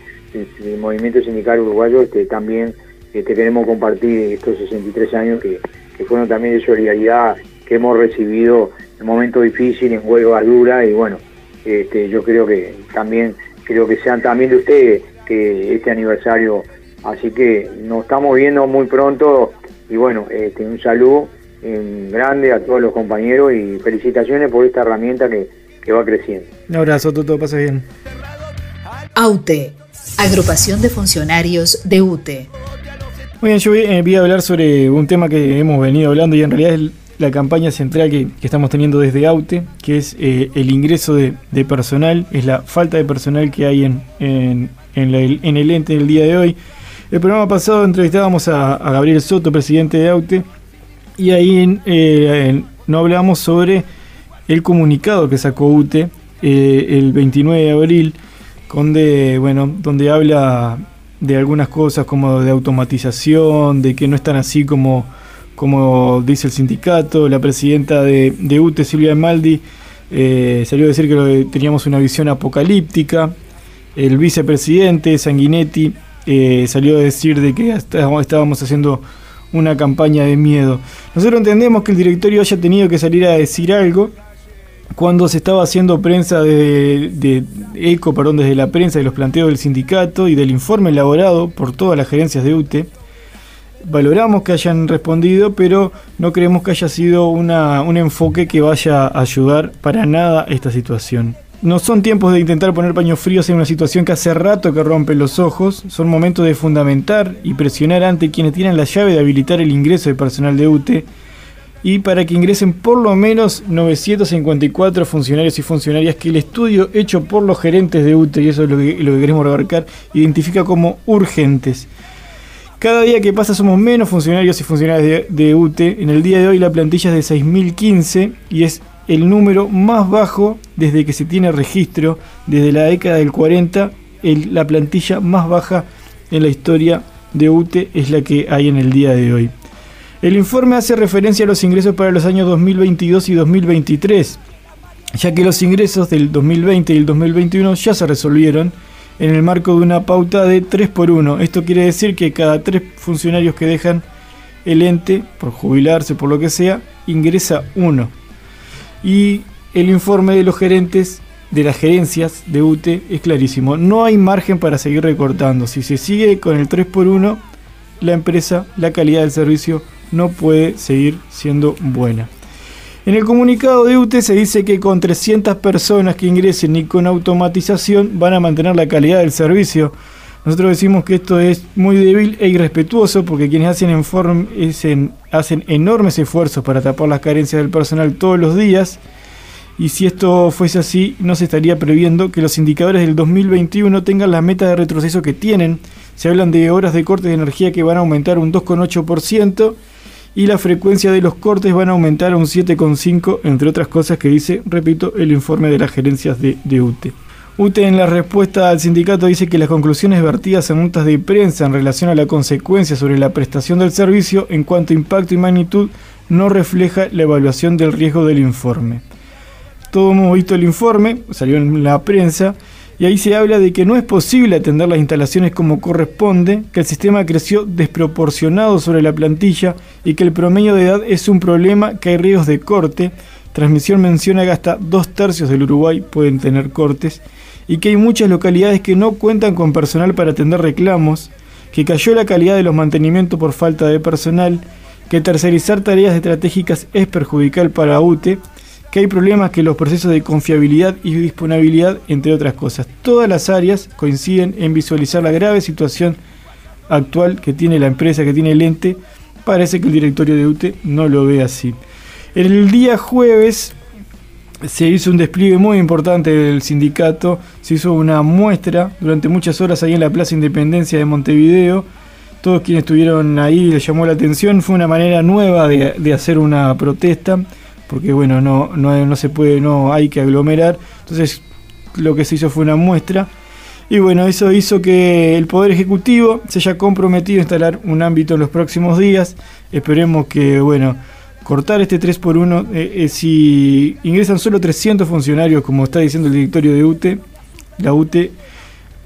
movimiento sindical uruguayo este, también este, queremos compartir estos 63 años que que fueron también de solidaridad que hemos recibido en momentos difíciles, en huelga dura y bueno, este, yo creo que también creo que sean también de ustedes que este aniversario, así que nos estamos viendo muy pronto y bueno, este, un saludo grande a todos los compañeros y felicitaciones por esta herramienta que, que va creciendo. Un abrazo, todo pasa bien. AUTE, Agrupación de Funcionarios de UTE. Muy bien, yo eh, voy, a hablar sobre un tema que hemos venido hablando y en realidad es la campaña central que, estamos teniendo desde AUTE, que es eh, el ingreso de, personal, es la falta de personal que hay en, en, el ente el día de hoy. El programa pasado entrevistábamos a, Gabriel Soto, presidente de AUTE, y ahí eh, no hablábamos sobre el comunicado que sacó UTE el 29 de abril, donde, bueno, donde habla de algunas cosas como de automatización, de que no están así como, como dice el sindicato. La presidenta de, de UTE, Silvia Maldi, eh, salió a decir que teníamos una visión apocalíptica. El vicepresidente Sanguinetti eh, salió a decir de que estábamos haciendo una campaña de miedo. Nosotros entendemos que el directorio haya tenido que salir a decir algo cuando se estaba haciendo prensa de, eco, perdón, desde la prensa de los planteos del sindicato y del informe elaborado por todas las gerencias de UTE. Valoramos que hayan respondido, pero no creemos que haya sido una, un enfoque que vaya a ayudar para nada esta situación. No son tiempos de intentar poner paños fríos en una situación que hace rato que rompe los ojos, son momentos de fundamentar y presionar ante quienes tienen la llave de habilitar el ingreso de personal de UTE y para que ingresen por lo menos 954 funcionarios y funcionarias que el estudio hecho por los gerentes de UTE, y eso es lo que, lo que queremos remarcar, identifica como urgentes. Cada día que pasa somos menos funcionarios y funcionarias de, UTE. En el día de hoy la plantilla es de 6.015 y es el número más bajo desde que se tiene registro, desde la década del 40, la plantilla más baja en la historia de UTE es la que hay en el día de hoy. El informe hace referencia a los ingresos para los años 2022 y 2023, ya que los ingresos del 2020 y el 2021 ya se resolvieron en el marco de una pauta de 3 por 1. Esto quiere decir que cada tres funcionarios que dejan el ente, por jubilarse, por lo que sea, ingresa uno. Y el informe de los gerentes de las gerencias de UTE es clarísimo. No hay margen para seguir recortando. Si se sigue con el 3 por 1, la empresa, la calidad del servicio no puede seguir siendo buena. En el comunicado de UTE se dice que con 300 personas que ingresen y con automatización van a mantener la calidad del servicio. Nosotros decimos que esto es muy débil e irrespetuoso porque quienes hacen, hacen enormes esfuerzos para tapar las carencias del personal todos los días. Y si esto fuese así, no se estaría previendo que los indicadores del 2021 tengan la meta de retroceso que tienen. Se hablan de horas de corte de energía que van a aumentar un 2,8% y la frecuencia de los cortes van a aumentar un 7,5, entre otras cosas que dice, repito, el informe de las gerencias de, UTE. UTE en la respuesta al sindicato dice que las conclusiones vertidas en notas de prensa en relación a la consecuencia sobre la prestación del servicio en cuanto a impacto y magnitud no refleja la evaluación del riesgo del informe. Todos hemos visto el informe, salió en la prensa, y ahí se habla de que no es posible atender las instalaciones como corresponde, que el sistema creció desproporcionado sobre la plantilla y que el promedio de edad es un problema, que hay riesgos de corte. Transmisión menciona que hasta dos tercios del Uruguay pueden tener cortes y que hay muchas localidades que no cuentan con personal para atender reclamos, que cayó la calidad de los mantenimientos por falta de personal, que tercerizar tareas estratégicas es perjudicial para UTE que hay problemas que los procesos de confiabilidad y disponibilidad, entre otras cosas. Todas las áreas coinciden en visualizar la grave situación actual que tiene la empresa, que tiene el ente. Parece que el directorio de UTE no lo ve así. El día jueves se hizo un despliegue muy importante del sindicato, se hizo una muestra durante muchas horas ahí en la Plaza Independencia de Montevideo. Todos quienes estuvieron ahí les llamó la atención, fue una manera nueva de, de hacer una protesta porque bueno, no, no, no se puede, no hay que aglomerar. Entonces lo que se hizo fue una muestra. Y bueno, eso hizo que el Poder Ejecutivo se haya comprometido a instalar un ámbito en los próximos días. Esperemos que, bueno, cortar este 3 por 1 eh, eh, si ingresan solo 300 funcionarios, como está diciendo el directorio de UTE, la UTE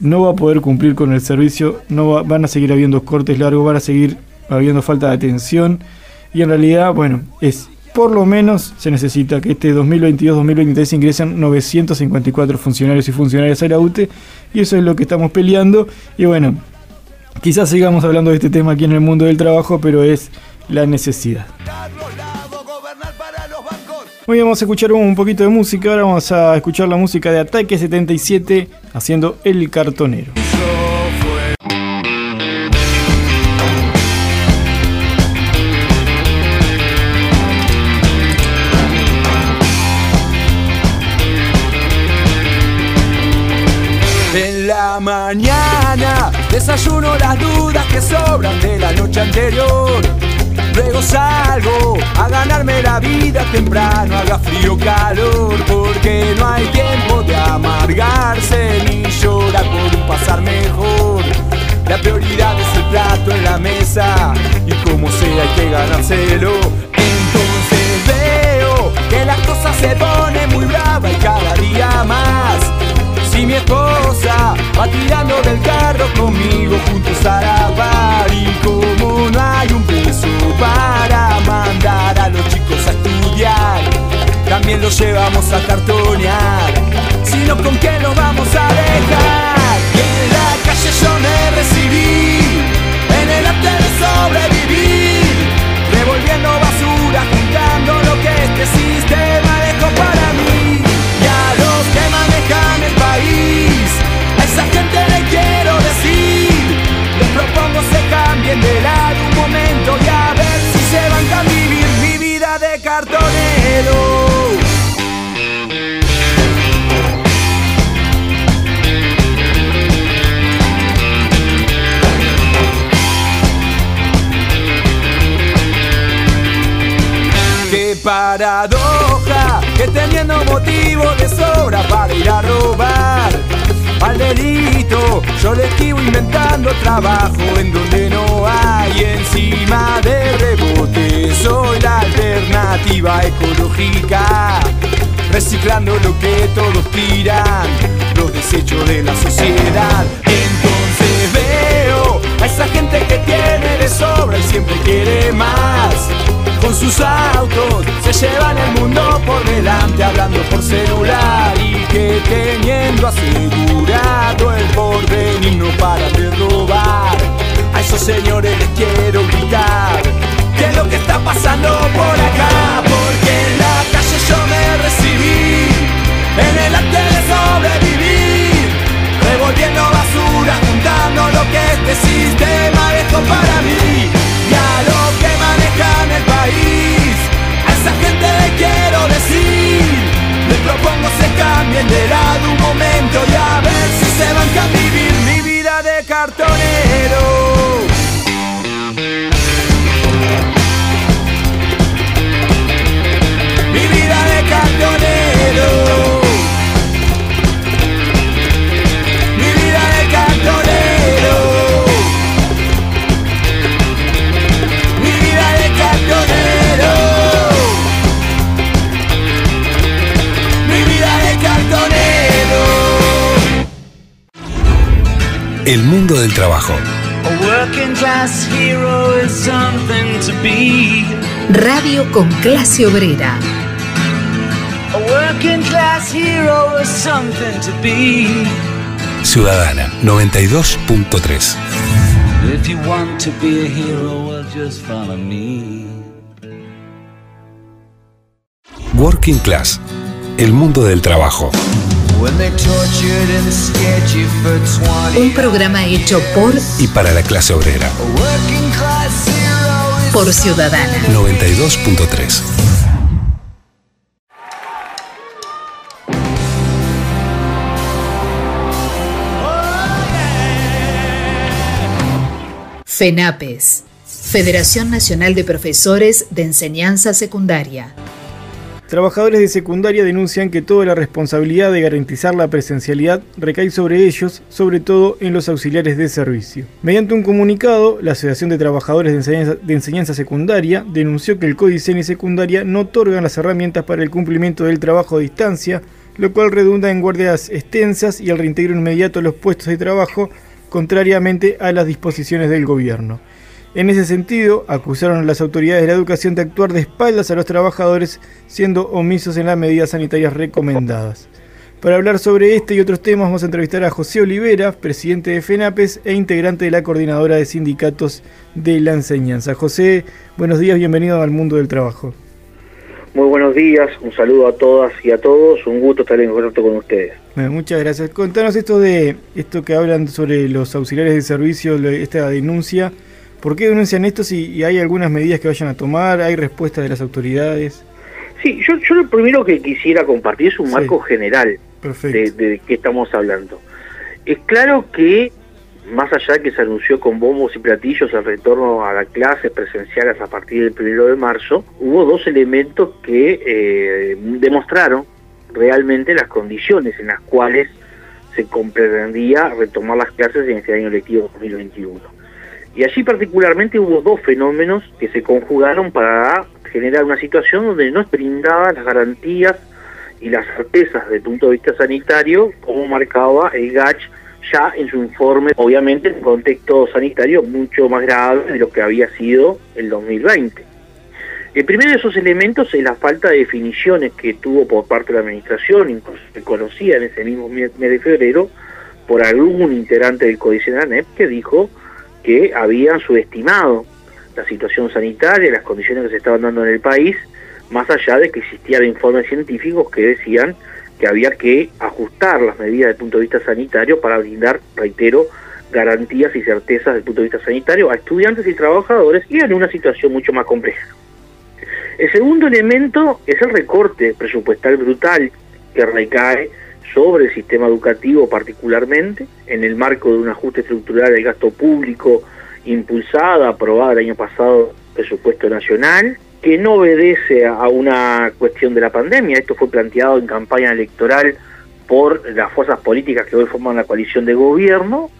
no va a poder cumplir con el servicio, no van a seguir habiendo cortes largos, van a seguir habiendo falta de atención. Y en realidad, bueno, es por lo menos se necesita que este 2022-2023 ingresen 954 funcionarios y funcionarias a la UTE y eso es lo que estamos peleando y bueno, quizás sigamos hablando de este tema aquí en el mundo del trabajo, pero es la necesidad. Hoy vamos a escuchar un poquito de música, ahora vamos a escuchar la música de Ataque 77 haciendo El Cartonero. mañana desayuno las dudas que sobran de la noche anterior salgo a ganarme la vida temprano, haga frío calor, porque no hay tiempo de amargarse ni llorar por un pasar mejor. La prioridad es el plato en la mesa y como sea hay que ganárselo. Entonces veo que la cosa se pone muy brava y cada día más. Si mi esposa va tirando del carro conmigo juntos a la para mandar a los chicos a estudiar. También los llevamos a cartonear, sino con qué los vamos a dejar. En la calle yo me recibí, en el arte de sobrevivir. Motivo de sobra para ir a robar al delito, yo le esquivo inventando trabajo en donde no hay encima de rebote. Soy la alternativa ecológica, reciclando lo que todos tiran, los desechos de la sociedad. Entonces veo a esa gente que tiene de sobra y siempre quiere más. Con sus autos. Se llevan el mundo por delante hablando por celular. Y que teniendo asegurado el porvenir no para de robar. A esos señores les quiero gritar qué es lo que está pasando por acá, porque en la calle yo me recibí en el arte de sobrevivir, revolviendo basura, juntando lo que este sistema dejó para mí. Y el a esa gente le quiero decir, les propongo se cambien de lado un momento y a ver si se van a vivir mi vida de cartonero. El mundo del trabajo. A working class hero is something to be. Radio con clase obrera. A working class hero is something to be. Ciudadana 92.3. If you want to be a hero, well, just follow me. Working Class. El mundo del trabajo. When they tortured and scared you for 20 Un programa hecho por Y para la clase obrera. Por Ciudadana. 92.3. FENAPES, Federación Nacional de Profesores de Enseñanza Secundaria. Trabajadores de secundaria denuncian que toda la responsabilidad de garantizar la presencialidad recae sobre ellos, sobre todo en los auxiliares de servicio. Mediante un comunicado, la Asociación de Trabajadores de Enseñanza, Secundaria denunció que el Códice y Secundaria no otorgan las herramientas para el cumplimiento del trabajo a distancia, lo cual redunda en guardias extensas y el reintegro inmediato a los puestos de trabajo, contrariamente a las disposiciones del gobierno. En ese sentido, acusaron a las autoridades de la educación de actuar de espaldas a los trabajadores, siendo omisos en las medidas sanitarias recomendadas. Para hablar sobre este y otros temas vamos a entrevistar a José Olivera, presidente de FENAPES e integrante de la coordinadora de sindicatos de la enseñanza. José, buenos días, bienvenido al mundo del trabajo. Muy buenos días, un saludo a todas y a todos, un gusto estar en contacto con ustedes. Bueno, muchas gracias. Contanos esto de esto que hablan sobre los auxiliares de servicio, esta denuncia. ¿Por qué denuncian esto si y hay algunas medidas que vayan a tomar? ¿Hay respuestas de las autoridades? Sí, yo, yo lo primero que quisiera compartir es un Sí. marco general de qué estamos hablando. Es claro que, más allá de que se anunció con bombos y platillos el retorno a las clases presenciales a partir del primero de marzo, hubo dos elementos que eh, demostraron realmente las condiciones en las cuales se comprendía retomar las clases en este año lectivo 2021. Y allí particularmente hubo dos fenómenos que se conjugaron para generar una situación donde no es brindada las garantías y las certezas desde el punto de vista sanitario como marcaba el GACH ya en su informe, obviamente en un contexto sanitario mucho más grave de lo que había sido el 2020. El primero de esos elementos es la falta de definiciones que tuvo por parte de la administración, incluso se conocía en ese mismo mes de febrero, por algún integrante del Códice de ANEP que dijo que habían subestimado la situación sanitaria, las condiciones que se estaban dando en el país, más allá de que existían informes científicos que decían que había que ajustar las medidas desde el punto de vista sanitario para brindar, reitero, garantías y certezas desde el punto de vista sanitario a estudiantes y trabajadores y en una situación mucho más compleja. El segundo elemento es el recorte presupuestal brutal que recae sobre el sistema educativo particularmente, en el marco de un ajuste estructural del gasto público impulsada, aprobada el año pasado, presupuesto nacional, que no obedece a una cuestión de la pandemia. Esto fue planteado en campaña electoral por las fuerzas políticas que hoy forman la coalición de gobierno.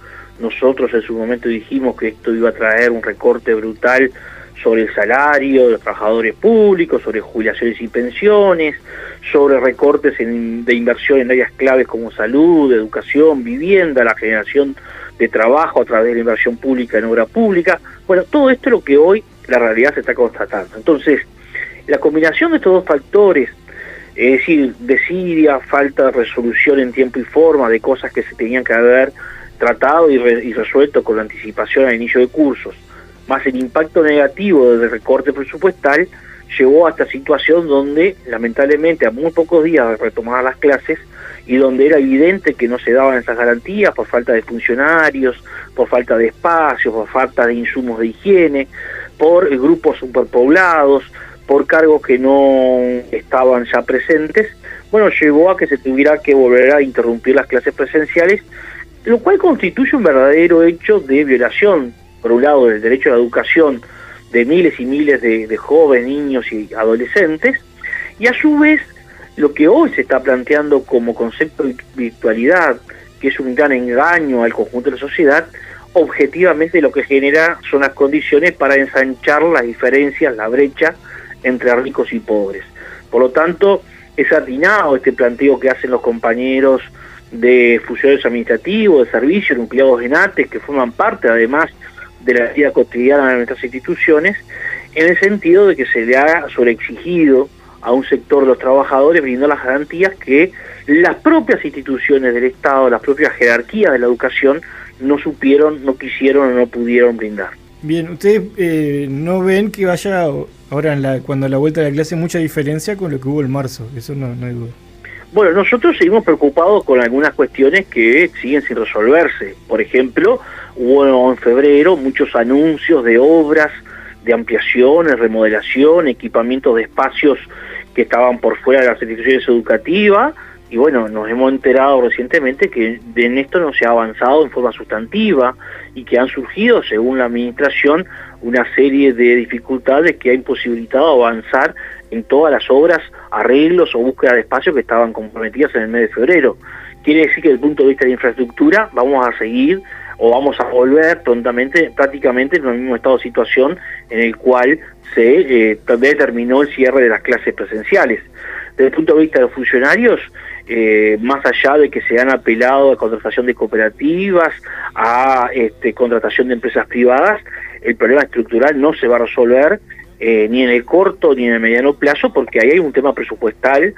Nosotros en su momento dijimos que esto iba a traer un recorte brutal sobre el salario de los trabajadores públicos, sobre jubilaciones y pensiones, sobre recortes de inversión en áreas claves como salud, educación, vivienda, la generación de trabajo a través de la inversión pública en obra pública. Bueno, todo esto es lo que hoy la realidad se está constatando. Entonces, la combinación de estos dos factores, es decir, desidia, falta de resolución en tiempo y forma de cosas que se tenían que haber tratado y, y resuelto con la anticipación al inicio de cursos, más el impacto negativo del recorte presupuestal, llevó a esta situación donde, lamentablemente, a muy pocos días de retomar las clases, y donde era evidente que no se daban esas garantías por falta de funcionarios, por falta de espacios, por falta de insumos de higiene, por grupos superpoblados, por cargos que no estaban ya presentes, bueno, llevó a que se tuviera que volver a interrumpir las clases presenciales, lo cual constituye un verdadero hecho de violación, por un lado, del derecho a la educación de miles y miles de, jóvenes, niños y adolescentes, y a su vez lo que hoy se está planteando como concepto de virtualidad, que es un gran engaño al conjunto de la sociedad, objetivamente lo que genera son las condiciones para ensanchar las diferencias, la brecha entre ricos y pobres. Por lo tanto, es atinado este planteo que hacen los compañeros de funcionarios administrativos, de servicios, nucleados en ATES, que forman parte además de la vida cotidiana de nuestras instituciones, en el sentido de que se le ha sobreexigido a un sector de los trabajadores brindando las garantías que las propias instituciones del Estado, las propias jerarquías de la educación no supieron, no quisieron o no pudieron brindar. Bien, ¿ustedes eh, no ven que vaya ahora en la, cuando a la vuelta de la clase mucha diferencia con lo que hubo en marzo? Eso no, no hay duda. Bueno, nosotros seguimos preocupados con algunas cuestiones que siguen sin resolverse. Por ejemplo, hubo en febrero muchos anuncios de obras, de ampliaciones, remodelación, equipamientos de espacios que estaban por fuera de las instituciones educativas y bueno, nos hemos enterado recientemente que en esto no se ha avanzado en forma sustantiva y que han surgido, según la administración, una serie de dificultades que ha imposibilitado avanzar en todas las obras, arreglos o búsqueda de espacios que estaban comprometidas en el mes de febrero. Quiere decir que desde el punto de vista de infraestructura vamos a seguir o vamos a volver prontamente prácticamente en el mismo estado de situación en el cual se eh, determinó el cierre de las clases presenciales. Desde el punto de vista de los funcionarios, eh, más allá de que se han apelado a contratación de cooperativas, a este, contratación de empresas privadas, el problema estructural no se va a resolver eh, ni en el corto ni en el mediano plazo porque ahí hay un tema presupuestal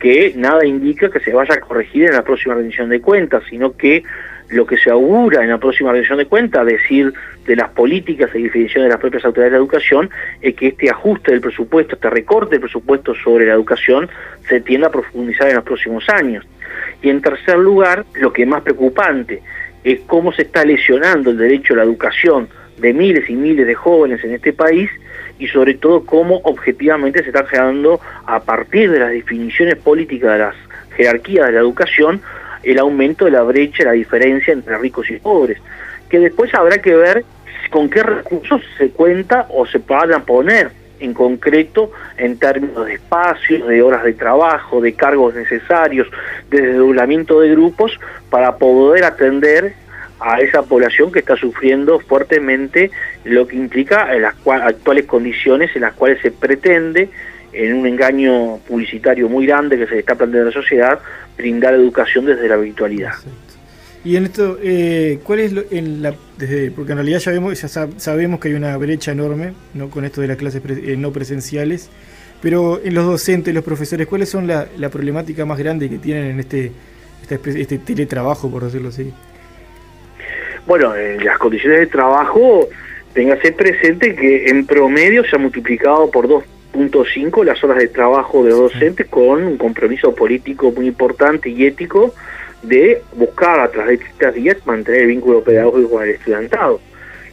que nada indica que se vaya a corregir en la próxima rendición de cuentas, sino que lo que se augura en la próxima rendición de cuentas, decir de las políticas y definición de las propias autoridades de la educación, es que este ajuste del presupuesto, este recorte del presupuesto sobre la educación, se tienda a profundizar en los próximos años. Y en tercer lugar, lo que es más preocupante es cómo se está lesionando el derecho a la educación de miles y miles de jóvenes en este país y sobre todo cómo objetivamente se está generando a partir de las definiciones políticas de las jerarquías de la educación el aumento de la brecha, la diferencia entre ricos y pobres, que después habrá que ver con qué recursos se cuenta o se van a poner en concreto en términos de espacios, de horas de trabajo, de cargos necesarios, de desdoblamiento de grupos para poder atender a esa población que está sufriendo fuertemente lo que implica las actuales condiciones en las cuales se pretende en un engaño publicitario muy grande que se está planteando en la sociedad, brindar educación desde la virtualidad. Y en esto, eh, ¿cuál es lo, en la, desde, porque en realidad ya, vemos, ya sabemos que hay una brecha enorme ¿no? con esto de las clases eh, no presenciales, pero en los docentes, los profesores, ¿cuáles son la, la problemática más grande que tienen en este, este, este teletrabajo, por decirlo así? Bueno, en las condiciones de trabajo, téngase presente que en promedio se ha multiplicado por 2.5 las horas de trabajo de los docentes con un compromiso político muy importante y ético de buscar a través de estas vías mantener el vínculo pedagógico con el estudiantado.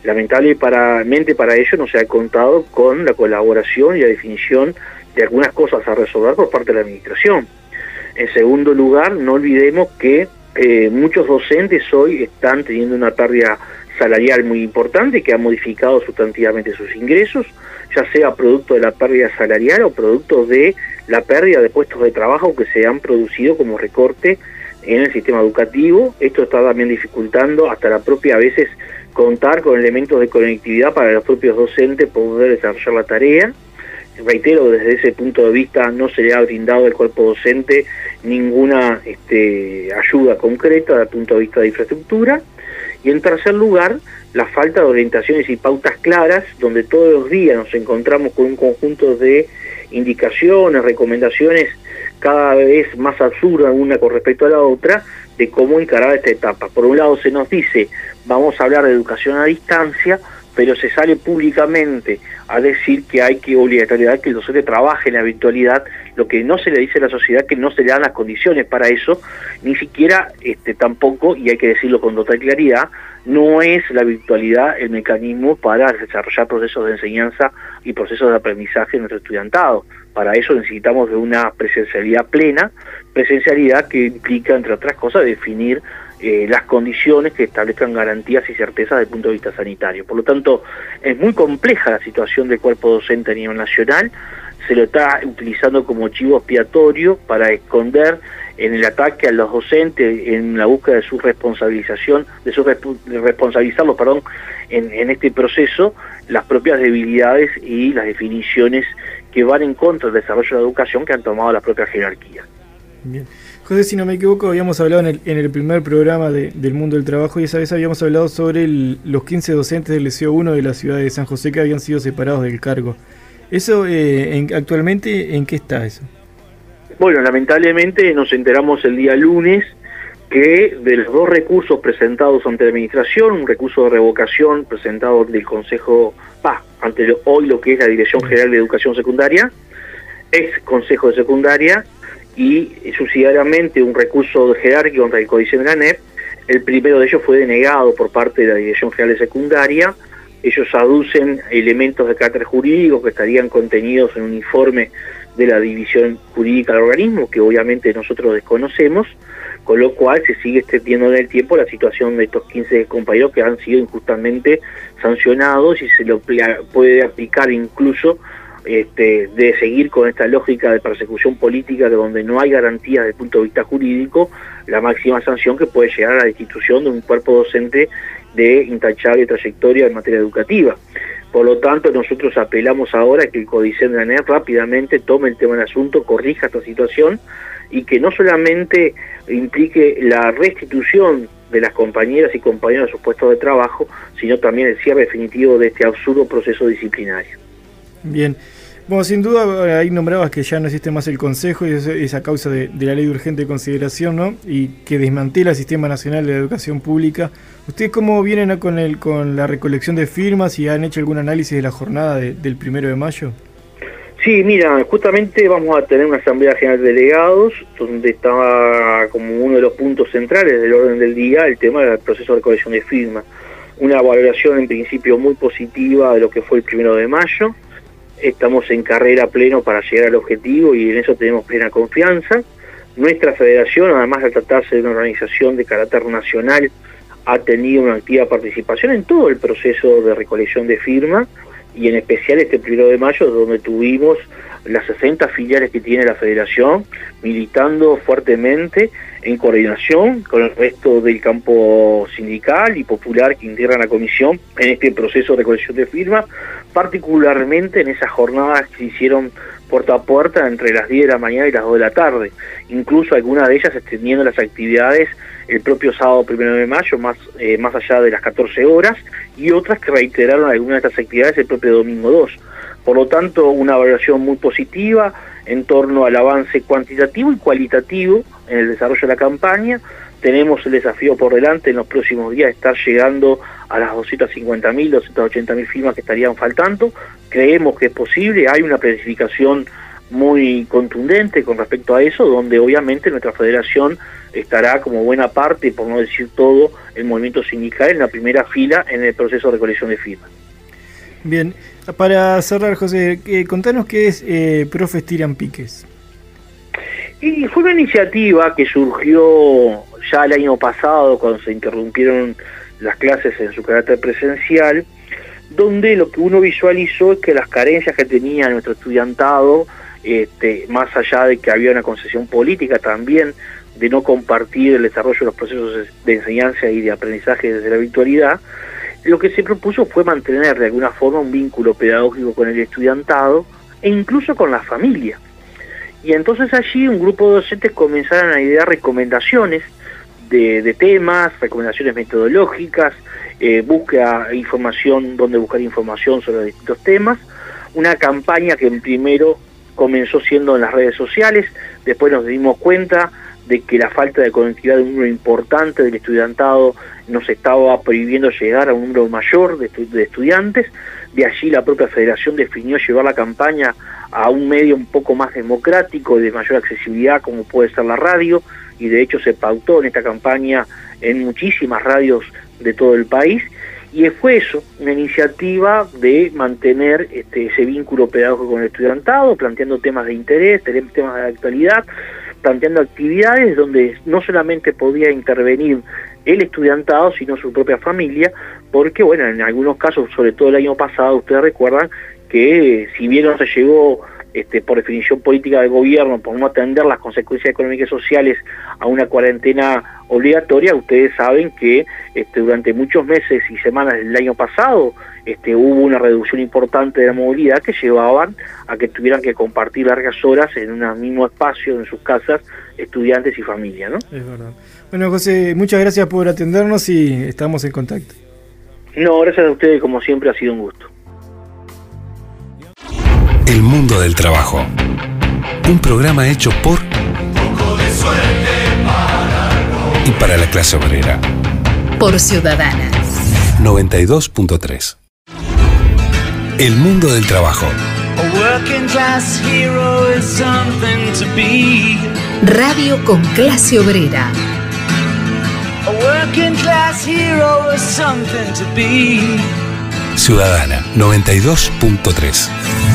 Lamentablemente para ello no se ha contado con la colaboración y la definición de algunas cosas a resolver por parte de la administración. En segundo lugar, no olvidemos que eh, muchos docentes hoy están teniendo una pérdida salarial muy importante que ha modificado sustantivamente sus ingresos, ya sea producto de la pérdida salarial o producto de la pérdida de puestos de trabajo que se han producido como recorte en el sistema educativo. Esto está también dificultando hasta la propia a veces contar con elementos de conectividad para los propios docentes poder desarrollar la tarea. Reitero, desde ese punto de vista no se le ha brindado al cuerpo docente ninguna este, ayuda concreta desde el punto de vista de infraestructura. Y en tercer lugar, la falta de orientaciones y pautas claras, donde todos los días nos encontramos con un conjunto de indicaciones, recomendaciones cada vez más absurda una con respecto a la otra, de cómo encarar esta etapa. Por un lado se nos dice, vamos a hablar de educación a distancia, pero se sale públicamente a decir que hay que obligatoriedad que el docente trabaje en la virtualidad, lo que no se le dice a la sociedad que no se le dan las condiciones para eso, ni siquiera este tampoco, y hay que decirlo con total claridad, no es la virtualidad el mecanismo para desarrollar procesos de enseñanza y procesos de aprendizaje en nuestro estudiantado. Para eso necesitamos de una presencialidad plena, presencialidad que implica, entre otras cosas, definir eh, las condiciones que establezcan garantías y certezas desde el punto de vista sanitario. Por lo tanto, es muy compleja la situación del cuerpo docente a nivel nacional, se lo está utilizando como chivo expiatorio para esconder en el ataque a los docentes, en la búsqueda de su responsabilización, de, su responsabilizarlos, perdón, en, en este proceso, las propias debilidades y las definiciones que van en contra del desarrollo de la educación que han tomado la propia jerarquía. Bien. José, si no me equivoco, habíamos hablado en el, en el primer programa del mundo del trabajo y esa vez habíamos hablado sobre los 15 docentes del Liceo 1 de la ciudad de San José que habían sido separados del cargo. ¿Eso eh, actualmente en qué está eso? Bueno, lamentablemente nos enteramos el día lunes que de los dos recursos presentados ante la administración, un recurso de revocación presentado del Consejo, pa, ante hoy lo que es la Dirección General de Educación Secundaria, ex Consejo de Secundaria, y subsidiariamente un recurso jerárquico contra el Códice de la NEP, el primero de ellos fue denegado por parte de la Dirección General de Secundaria, ellos aducen elementos de carácter jurídico que estarían contenidos en un informe de la división jurídica del organismo, que obviamente nosotros desconocemos, con lo cual se sigue extendiendo en el tiempo la situación de estos 15 compañeros que han sido injustamente sancionados y se lo puede aplicar incluso este, de seguir con esta lógica de persecución política de donde no hay garantías desde el punto de vista jurídico, la máxima sanción que puede llegar a la destitución de un cuerpo docente de intachable trayectoria en materia educativa. Por lo tanto, nosotros apelamos ahora a que el Códice de la rápidamente tome el tema del asunto, corrija esta situación y que no solamente implique la restitución de las compañeras y compañeros de sus puestos de trabajo, sino también el cierre definitivo de este absurdo proceso disciplinario. Bien. Bueno, sin duda ahí nombrabas que ya no existe más el Consejo y esa causa de, la ley de urgente consideración, ¿no? Y que desmantela el Sistema Nacional de Educación Pública. ¿Ustedes cómo vienen con, el, con la recolección de firmas y han hecho algún análisis de la jornada del primero de mayo? Sí, mira, justamente vamos a tener una Asamblea General de Delegados, donde estaba como uno de los puntos centrales del orden del día el tema del proceso de recolección de firmas. Una valoración en principio muy positiva de lo que fue el primero de mayo estamos en carrera pleno para llegar al objetivo y en eso tenemos plena confianza. Nuestra federación, además de tratarse de una organización de carácter nacional, ha tenido una activa participación en todo el proceso de recolección de firmas y en especial este primero de mayo, donde tuvimos las 60 filiales que tiene la federación militando fuertemente en coordinación con el resto del campo sindical y popular que integran la comisión en este proceso de recolección de firmas, particularmente en esas jornadas que se hicieron puerta a puerta entre las 10 de la mañana y las 2 de la tarde, incluso algunas de ellas extendiendo las actividades el propio sábado primero de mayo, más, eh, más allá de las 14 horas, y otras que reiteraron algunas de estas actividades el propio domingo 2. Por lo tanto, una evaluación muy positiva en torno al avance cuantitativo y cualitativo en el desarrollo de la campaña. Tenemos el desafío por delante en los próximos días de estar llegando a las 250.000, 280.000 firmas que estarían faltando. Creemos que es posible, hay una planificación muy contundente con respecto a eso, donde obviamente nuestra federación estará como buena parte, por no decir todo, el movimiento sindical en la primera fila en el proceso de recolección de firmas. Bien, para cerrar, José, eh, contanos qué es eh, Profes Tiran Piques. Y fue una iniciativa que surgió ya el año pasado, cuando se interrumpieron las clases en su carácter presencial, donde lo que uno visualizó es que las carencias que tenía nuestro estudiantado, este, más allá de que había una concesión política también de no compartir el desarrollo de los procesos de enseñanza y de aprendizaje desde la virtualidad, lo que se propuso fue mantener de alguna forma un vínculo pedagógico con el estudiantado e incluso con la familia. Y entonces allí un grupo de docentes comenzaron a idear recomendaciones de, temas, recomendaciones metodológicas, eh, búsqueda información, donde buscar información sobre distintos temas, una campaña que primero comenzó siendo en las redes sociales, después nos dimos cuenta de que la falta de conectividad de un número importante del estudiantado nos estaba prohibiendo llegar a un número mayor de, estudiantes, de allí la propia federación definió llevar la campaña a un medio un poco más democrático, de mayor accesibilidad como puede ser la radio, y de hecho se pautó en esta campaña en muchísimas radios de todo el país, y fue eso, una iniciativa de mantener este, ese vínculo pedagógico con el estudiantado, planteando temas de interés, temas de actualidad, planteando actividades donde no solamente podía intervenir el estudiantado, sino su propia familia, porque, bueno, en algunos casos, sobre todo el año pasado, ustedes recuerdan que si bien no se llegó este, por definición política del gobierno, por no atender las consecuencias económicas y sociales a una cuarentena obligatoria, ustedes saben que este, durante muchos meses y semanas del año pasado este, hubo una reducción importante de la movilidad que llevaban a que tuvieran que compartir largas horas en un mismo espacio en sus casas estudiantes y familia. ¿no? Es verdad. Bueno, José, muchas gracias por atendernos y estamos en contacto. No, gracias a ustedes, como siempre ha sido un gusto. El mundo del trabajo. Un programa hecho por y para la clase obrera. Por Ciudadanas. 92.3. El mundo del trabajo. Radio con clase obrera. Ciudadana 92.3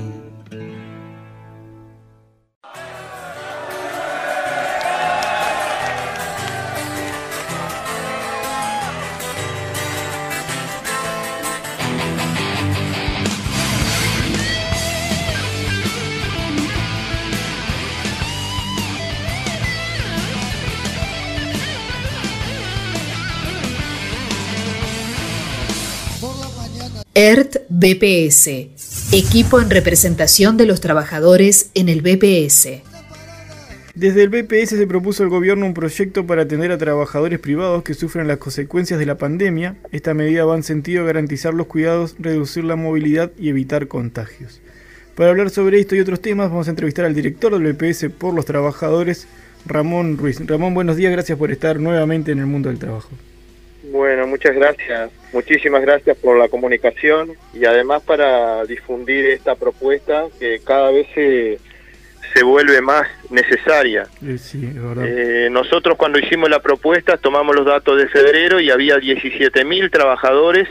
ERT BPS, equipo en representación de los trabajadores en el BPS. Desde el BPS se propuso al gobierno un proyecto para atender a trabajadores privados que sufren las consecuencias de la pandemia. Esta medida va en sentido a garantizar los cuidados, reducir la movilidad y evitar contagios. Para hablar sobre esto y otros temas vamos a entrevistar al director del BPS por los trabajadores, Ramón Ruiz. Ramón, buenos días, gracias por estar nuevamente en el mundo del trabajo. Bueno, muchas gracias. Muchísimas gracias por la comunicación y además para difundir esta propuesta que cada vez se, se vuelve más necesaria. Eh, nosotros cuando hicimos la propuesta tomamos los datos de febrero y había 17.000 trabajadores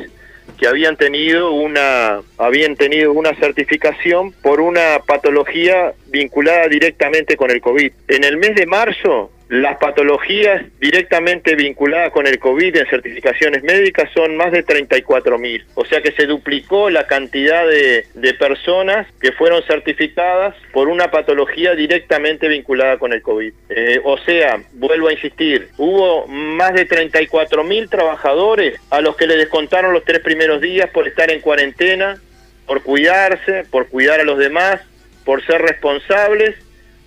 que habían tenido una habían tenido una certificación por una patología vinculada directamente con el COVID. En el mes de marzo las patologías directamente vinculadas con el COVID en certificaciones médicas son más de 34 mil. O sea que se duplicó la cantidad de, de, personas que fueron certificadas por una patología directamente vinculada con el COVID. Eh, o sea, vuelvo a insistir, hubo más de 34 mil trabajadores a los que le descontaron los tres primeros días por estar en cuarentena, por cuidarse, por cuidar a los demás, por ser responsables,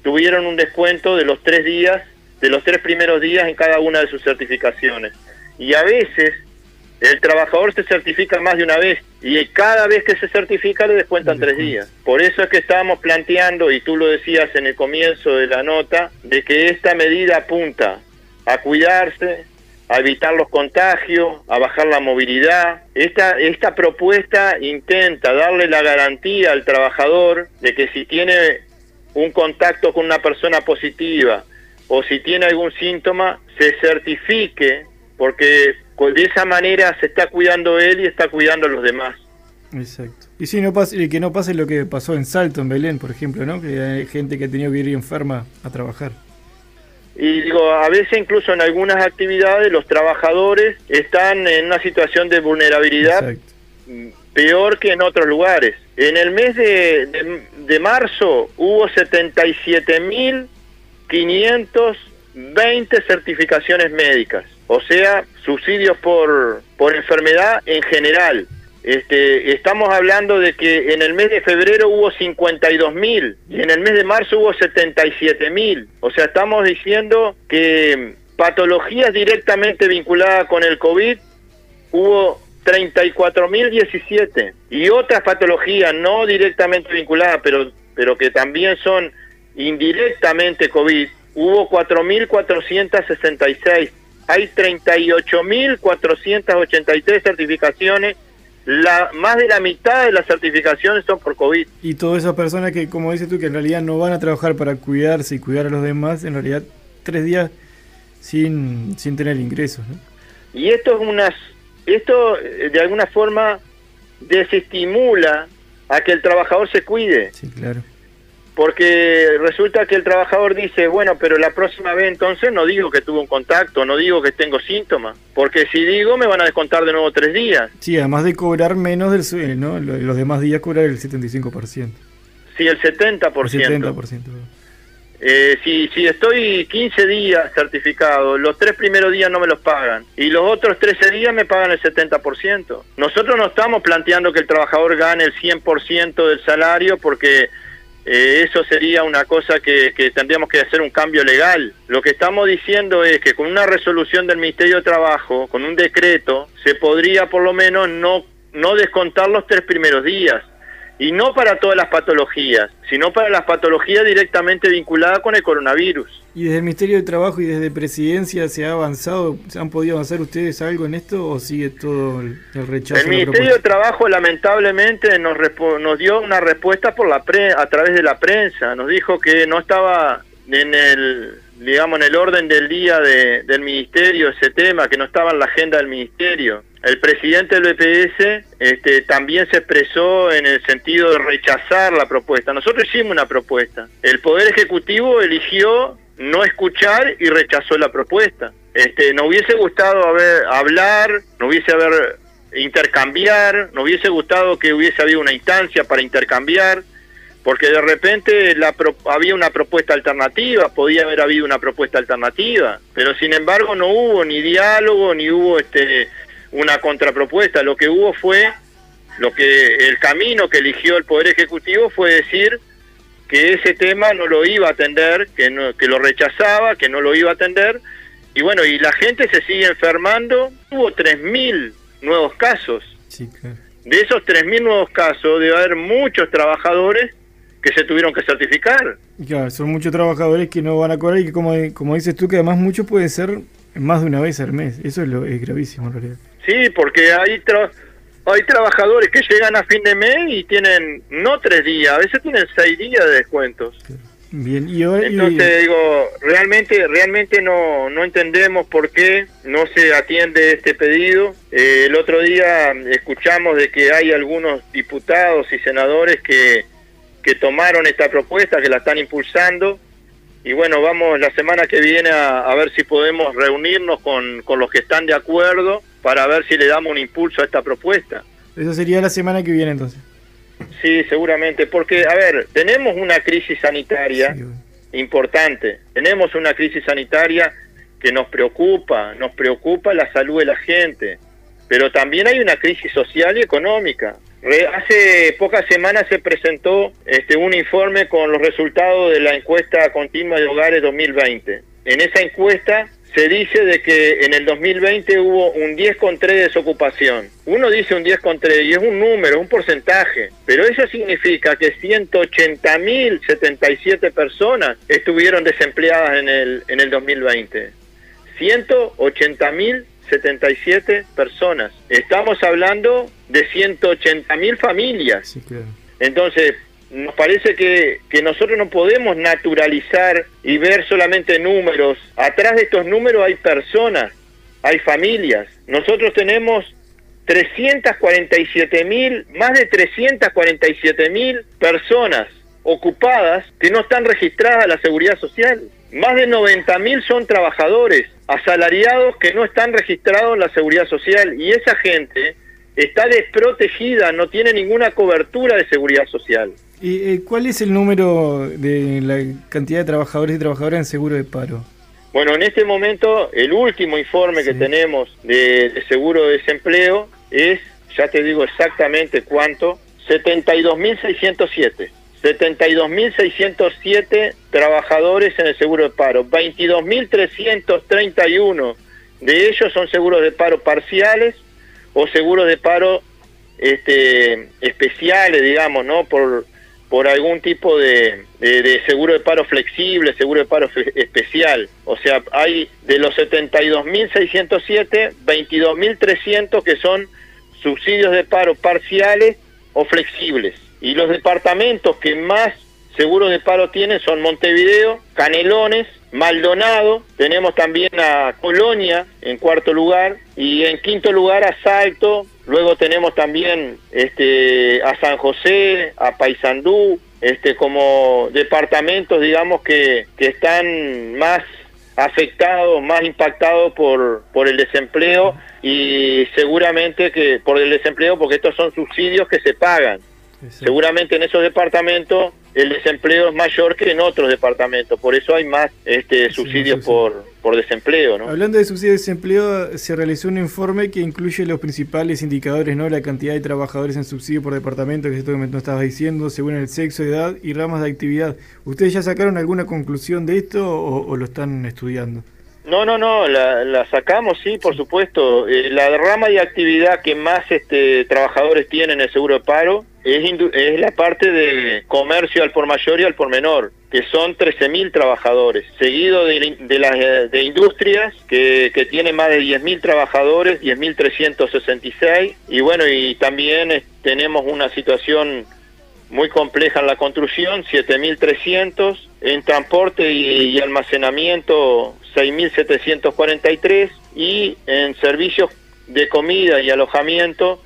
tuvieron un descuento de los tres días de los tres primeros días en cada una de sus certificaciones. Y a veces el trabajador se certifica más de una vez y cada vez que se certifica le descuentan tres días. Por eso es que estábamos planteando, y tú lo decías en el comienzo de la nota, de que esta medida apunta a cuidarse, a evitar los contagios, a bajar la movilidad. Esta, esta propuesta intenta darle la garantía al trabajador de que si tiene un contacto con una persona positiva, o si tiene algún síntoma, se certifique, porque de esa manera se está cuidando él y está cuidando a los demás. Exacto. Y si no pasa, que no pase lo que pasó en Salto, en Belén, por ejemplo, ¿no? Que hay gente que ha tenido que ir enferma a trabajar. Y digo, a veces incluso en algunas actividades los trabajadores están en una situación de vulnerabilidad peor que en otros lugares. En el mes de, de, de marzo hubo 77 mil 520 certificaciones médicas, o sea, subsidios por, por enfermedad en general. Este, estamos hablando de que en el mes de febrero hubo 52 mil y en el mes de marzo hubo 77 mil. O sea, estamos diciendo que patologías directamente vinculadas con el COVID hubo 34.017 y otras patologías no directamente vinculadas, pero, pero que también son indirectamente COVID, hubo 4.466. Hay 38.483 certificaciones. La, más de la mitad de las certificaciones son por COVID. Y todas esas personas que, como dices tú, que en realidad no van a trabajar para cuidarse y cuidar a los demás, en realidad tres días sin, sin tener ingresos. Y esto es unas, esto eh, de alguna forma desestimula a que el trabajador se cuide. Sí, claro porque resulta que el trabajador dice, bueno, pero la próxima vez entonces no digo que tuve un contacto, no digo que tengo síntomas, porque si digo me van a descontar de nuevo tres días. Sí, además de cobrar menos del sueldo, ¿no? Los demás días cobrar el 75%. Sí, el 70%. El 70%. Eh, si, si estoy 15 días certificado, los tres primeros días no me los pagan y los otros 13 días me pagan el 70%. Nosotros no estamos planteando que el trabajador gane el 100% del salario porque eh, eso sería una cosa que, que, tendríamos que hacer un cambio legal. Lo que estamos diciendo es que con una resolución del Ministerio de Trabajo, con un decreto, se podría por lo menos no, no descontar los tres primeros días y no para todas las patologías, sino para las patologías directamente vinculadas con el coronavirus. ¿Y desde el Ministerio de Trabajo y desde Presidencia se ha avanzado, se han podido avanzar ustedes algo en esto o sigue todo el, rechazo? El Ministerio de Trabajo lamentablemente nos, nos dio una respuesta por la pre a través de la prensa, nos dijo que no estaba en el digamos en el orden del día de, del ministerio ese tema, que no estaba en la agenda del ministerio. El presidente del BPS este, también se expresó en el sentido de rechazar la propuesta. Nosotros hicimos una propuesta. El Poder Ejecutivo eligió no escuchar y rechazó la propuesta. Este, nos hubiese gustado haber, hablar, no hubiese haber intercambiar, nos hubiese gustado que hubiese habido una instancia para intercambiar, porque de repente la había una propuesta alternativa, podía haber habido una propuesta alternativa, pero sin embargo no hubo ni diálogo, ni hubo este una contrapropuesta, lo que hubo fue lo que el camino que eligió el poder ejecutivo fue decir que ese tema no lo iba a atender, que no, que lo rechazaba, que no lo iba a atender y bueno, y la gente se sigue enfermando, hubo 3000 nuevos casos. De esos 3.000 nuevos casos debe haber muchos trabajadores que se tuvieron que certificar. Claro, son muchos trabajadores que no van a cobrar y que como, como dices tú, que además muchos puede ser más de una vez al mes. Eso es, lo, es gravísimo en realidad. Sí, porque hay, hay trabajadores que llegan a fin de mes y tienen no tres días, a veces tienen seis días de descuentos. Bien, y hoy, Entonces digo, realmente realmente no, no entendemos por qué no se atiende este pedido. Eh, el otro día escuchamos de que hay algunos diputados y senadores que que tomaron esta propuesta, que la están impulsando, y bueno, vamos la semana que viene a, a ver si podemos reunirnos con, con los que están de acuerdo para ver si le damos un impulso a esta propuesta. Eso sería la semana que viene entonces. Sí, seguramente, porque, a ver, tenemos una crisis sanitaria importante, tenemos una crisis sanitaria que nos preocupa, nos preocupa la salud de la gente, pero también hay una crisis social y económica. Re- hace pocas semanas se presentó este, un informe con los resultados de la encuesta continua de hogares 2020. En esa encuesta se dice de que en el 2020 hubo un 10,3 de desocupación. Uno dice un 10,3 y es un número, un porcentaje, pero eso significa que 180.077 personas estuvieron desempleadas en el, en el 2020. 180.077 personas. Estamos hablando de 180.000 familias. Entonces, nos parece que, nosotros no podemos naturalizar y ver solamente números. Atrás de estos números hay personas, hay familias. Nosotros tenemos 347 mil, más de 347 mil personas ocupadas que no están registradas a la seguridad social. Más de 90 mil son trabajadores asalariados que no están registrados en la seguridad social y esa gente está desprotegida, no tiene ninguna cobertura de seguridad social. ¿Y eh, cuál es el número de la cantidad de trabajadores y trabajadoras en seguro de paro? Bueno, en este momento el último informe que tenemos de, de seguro de desempleo es, ya te digo exactamente cuánto, 72.607. 72.607 trabajadores en el seguro de paro. 22.331 de ellos son seguros de paro parciales o seguros de paro este, especiales, digamos, ¿no? Por, por algún tipo de, de- seguro de paro flexible, seguro de paro especial. O sea, hay de los 72.607, 22.300 que son subsidios de paro parciales o flexibles. Y los departamentos que más seguros de paro tienen son Montevideo, Canelones, Maldonado, tenemos también a Colonia en cuarto lugar y en quinto lugar a Salto, luego tenemos también este a San José, a Paysandú, este como departamentos digamos que, que están más afectados, más impactados por, por el desempleo y seguramente que por el desempleo porque estos son subsidios que se pagan. Seguramente en esos departamentos el desempleo es mayor que en otros departamentos, por eso hay más este, subsidios por, por desempleo. ¿no? Hablando de subsidio de desempleo, se realizó un informe que incluye los principales indicadores, ¿no? La cantidad de trabajadores en subsidio por departamento, que es esto que me no estabas diciendo, según el sexo, edad y ramas de actividad. ¿Ustedes ya sacaron alguna conclusión de esto o, o lo están estudiando? No, no, no, la, la sacamos, sí, por supuesto. Eh, la rama de actividad que más este, trabajadores tienen en el seguro de paro es, es la parte de comercio al por mayor y al por menor, que son 13.000 trabajadores, seguido de, de las eh, de industrias, que, que tiene más de 10.000 trabajadores, 10.366, y bueno, y también eh, tenemos una situación muy compleja en la construcción, 7.300, en transporte y, y almacenamiento, 6.743, y en servicios de comida y alojamiento,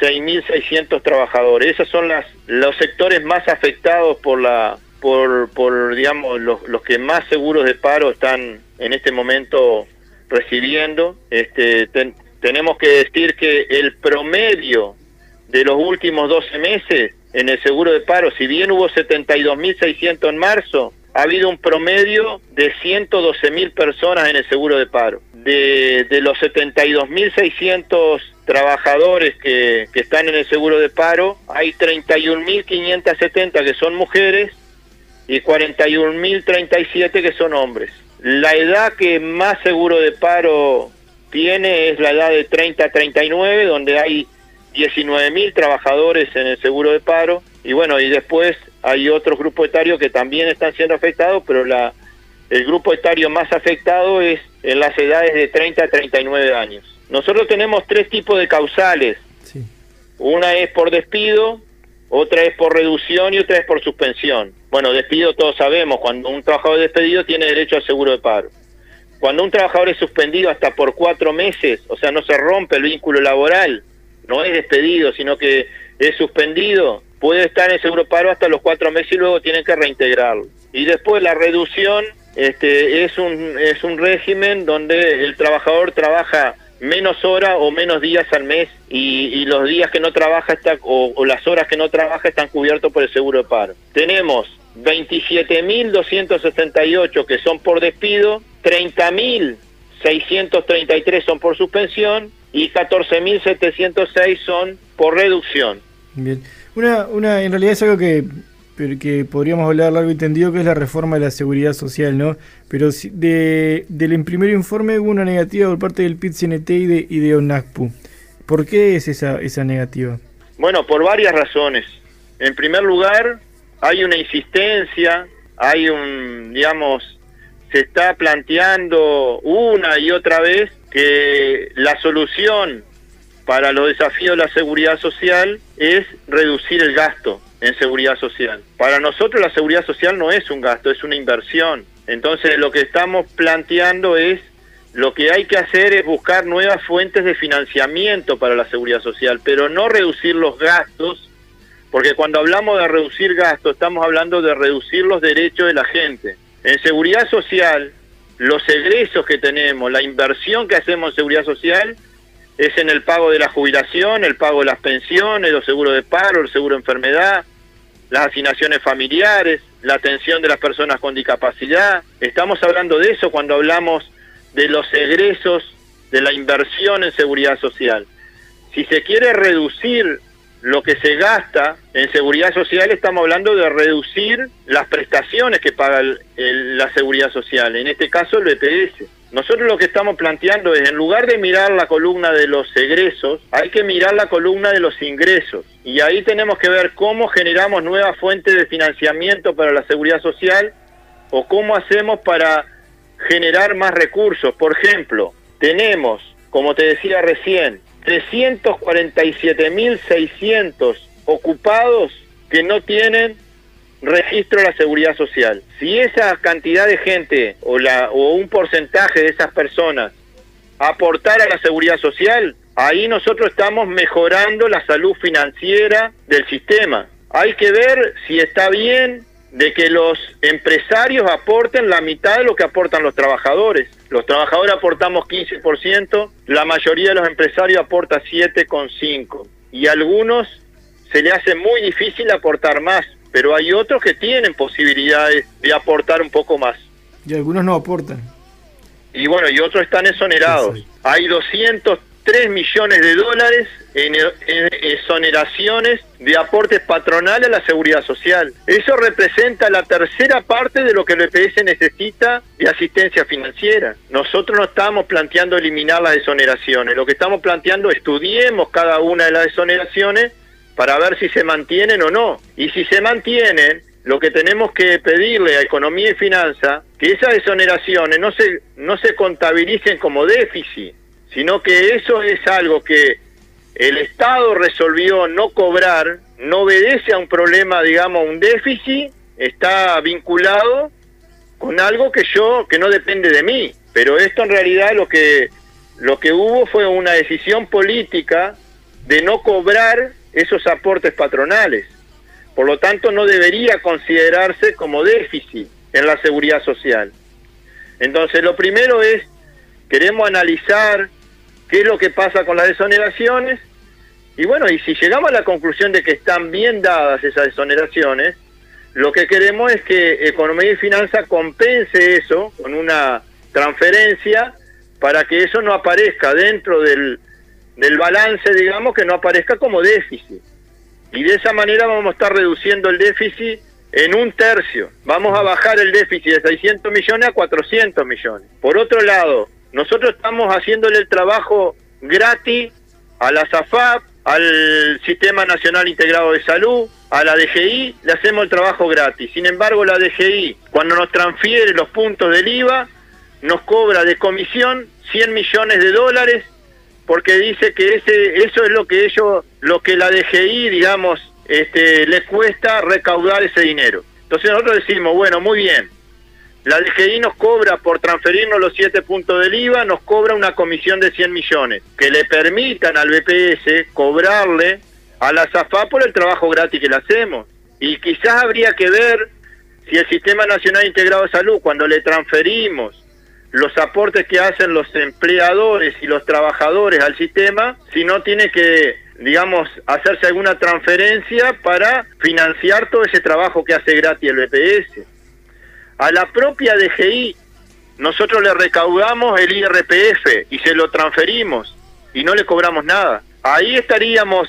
6.600 trabajadores. Esos son las, los sectores más afectados por la por, por digamos los, los que más seguros de paro están en este momento recibiendo. Este, ten- tenemos que decir que el promedio de los últimos 12 meses en el seguro de paro, si bien hubo 72.600 en marzo, ha habido un promedio de 112.000 personas en el seguro de paro. De, de los 72.600 trabajadores que, que están en el seguro de paro, hay 31.570 que son mujeres y 41.037 que son hombres. La edad que más seguro de paro tiene es la edad de 30 a 39, donde hay 19.000 trabajadores en el seguro de paro. Y bueno, y después hay otros grupos etarios que también están siendo afectados, pero la, el grupo etario más afectado es en las edades de 30 a 39 años. Nosotros tenemos tres tipos de causales. Una es por despido, otra es por reducción y otra es por suspensión. Bueno, despido todos sabemos, cuando un trabajador es despedido tiene derecho al seguro de paro. Cuando un trabajador es suspendido hasta por cuatro meses, o sea, no se rompe el vínculo laboral, no es despedido, sino que es suspendido, puede estar en seguro paro hasta los cuatro meses y luego tienen que reintegrarlo. y después la reducción este, es, un, es un régimen donde el trabajador trabaja menos horas o menos días al mes y, y los días que no trabaja está, o, o las horas que no trabaja están cubiertos por el seguro de paro. Tenemos 27.278 que son por despido, 30.633 son por suspensión y 14.706 son por reducción. Bien. Una, una, en realidad es algo que, que podríamos hablar largo y tendido, que es la reforma de la seguridad social, ¿no? Pero de, del primer informe hubo una negativa por parte del PIT-CNT y de, y de ONACPU. ¿Por qué es esa, esa negativa? Bueno, por varias razones. En primer lugar, hay una insistencia, hay un, digamos, se está planteando una y otra vez que la solución para los desafíos de la seguridad social es reducir el gasto en seguridad social. Para nosotros la seguridad social no es un gasto, es una inversión. Entonces lo que estamos planteando es lo que hay que hacer es buscar nuevas fuentes de financiamiento para la seguridad social, pero no reducir los gastos, porque cuando hablamos de reducir gastos estamos hablando de reducir los derechos de la gente. En seguridad social, los egresos que tenemos, la inversión que hacemos en seguridad social es en el pago de la jubilación, el pago de las pensiones, los seguros de paro, el seguro de enfermedad, las asignaciones familiares, la atención de las personas con discapacidad. Estamos hablando de eso cuando hablamos de los egresos de la inversión en seguridad social. Si se quiere reducir lo que se gasta en seguridad social, estamos hablando de reducir las prestaciones que paga el- la seguridad social, en este caso el BPS. Nosotros lo que estamos planteando es, en lugar de mirar la columna de los egresos, hay que mirar la columna de los ingresos. Y ahí tenemos que ver cómo generamos nuevas fuentes de financiamiento para la seguridad social o cómo hacemos para generar más recursos. Por ejemplo, tenemos, como te decía recién, 347.600 ocupados que no tienen registro de la seguridad social. Si esa cantidad de gente o, la, o un porcentaje de esas personas aportara a la seguridad social, ahí nosotros estamos mejorando la salud financiera del sistema. Hay que ver si está bien de que los empresarios aporten la mitad de lo que aportan los trabajadores. Los trabajadores aportamos 15%, la mayoría de los empresarios aporta 7,5%. Y a algunos se le hace muy difícil aportar más, pero hay otros que tienen posibilidades de aportar un poco más. Y algunos no aportan. Y bueno, y otros están exonerados. Hay 203 millones de dólares en, en exoneraciones de aportes patronales a la seguridad social. Eso representa la tercera parte de lo que el EPS necesita de asistencia financiera. Nosotros no estamos planteando eliminar las exoneraciones, lo que estamos planteando estudiemos cada una de las exoneraciones para ver si se mantienen o no. Y si se mantienen, lo que tenemos que pedirle a Economía y Finanza, que esas exoneraciones no se, no se contabilicen como déficit, sino que eso es algo que el Estado resolvió no cobrar, no obedece a un problema, digamos, un déficit, está vinculado con algo que yo, que no depende de mí. Pero esto en realidad lo que, lo que hubo fue una decisión política de no cobrar esos aportes patronales. Por lo tanto, no debería considerarse como déficit en la seguridad social. Entonces, lo primero es, queremos analizar qué es lo que pasa con las exoneraciones y bueno, y si llegamos a la conclusión de que están bien dadas esas exoneraciones, lo que queremos es que Economía y Finanza compense eso con una transferencia para que eso no aparezca dentro del, del balance, digamos, que no aparezca como déficit. Y de esa manera vamos a estar reduciendo el déficit en un tercio. Vamos a bajar el déficit de 600 millones a 400 millones. Por otro lado, nosotros estamos haciéndole el trabajo gratis a la SAFAP, al Sistema Nacional Integrado de Salud, a la DGI, le hacemos el trabajo gratis. Sin embargo, la DGI, cuando nos transfiere los puntos del IVA, nos cobra de comisión 100 millones de dólares porque dice que ese eso es lo que ellos lo que la DGI digamos este le cuesta recaudar ese dinero. Entonces nosotros decimos bueno muy bien. La DGI nos cobra por transferirnos los 7 puntos del IVA nos cobra una comisión de 100 millones que le permitan al BPS cobrarle a la SAFA por el trabajo gratis que le hacemos. Y quizás habría que ver si el Sistema Nacional Integrado de Salud, cuando le transferimos los aportes que hacen los empleadores y los trabajadores al sistema, si no tiene que, digamos, hacerse alguna transferencia para financiar todo ese trabajo que hace gratis el BPS. A la propia DGI, nosotros le recaudamos el IRPF y se lo transferimos y no le cobramos nada. Ahí estaríamos,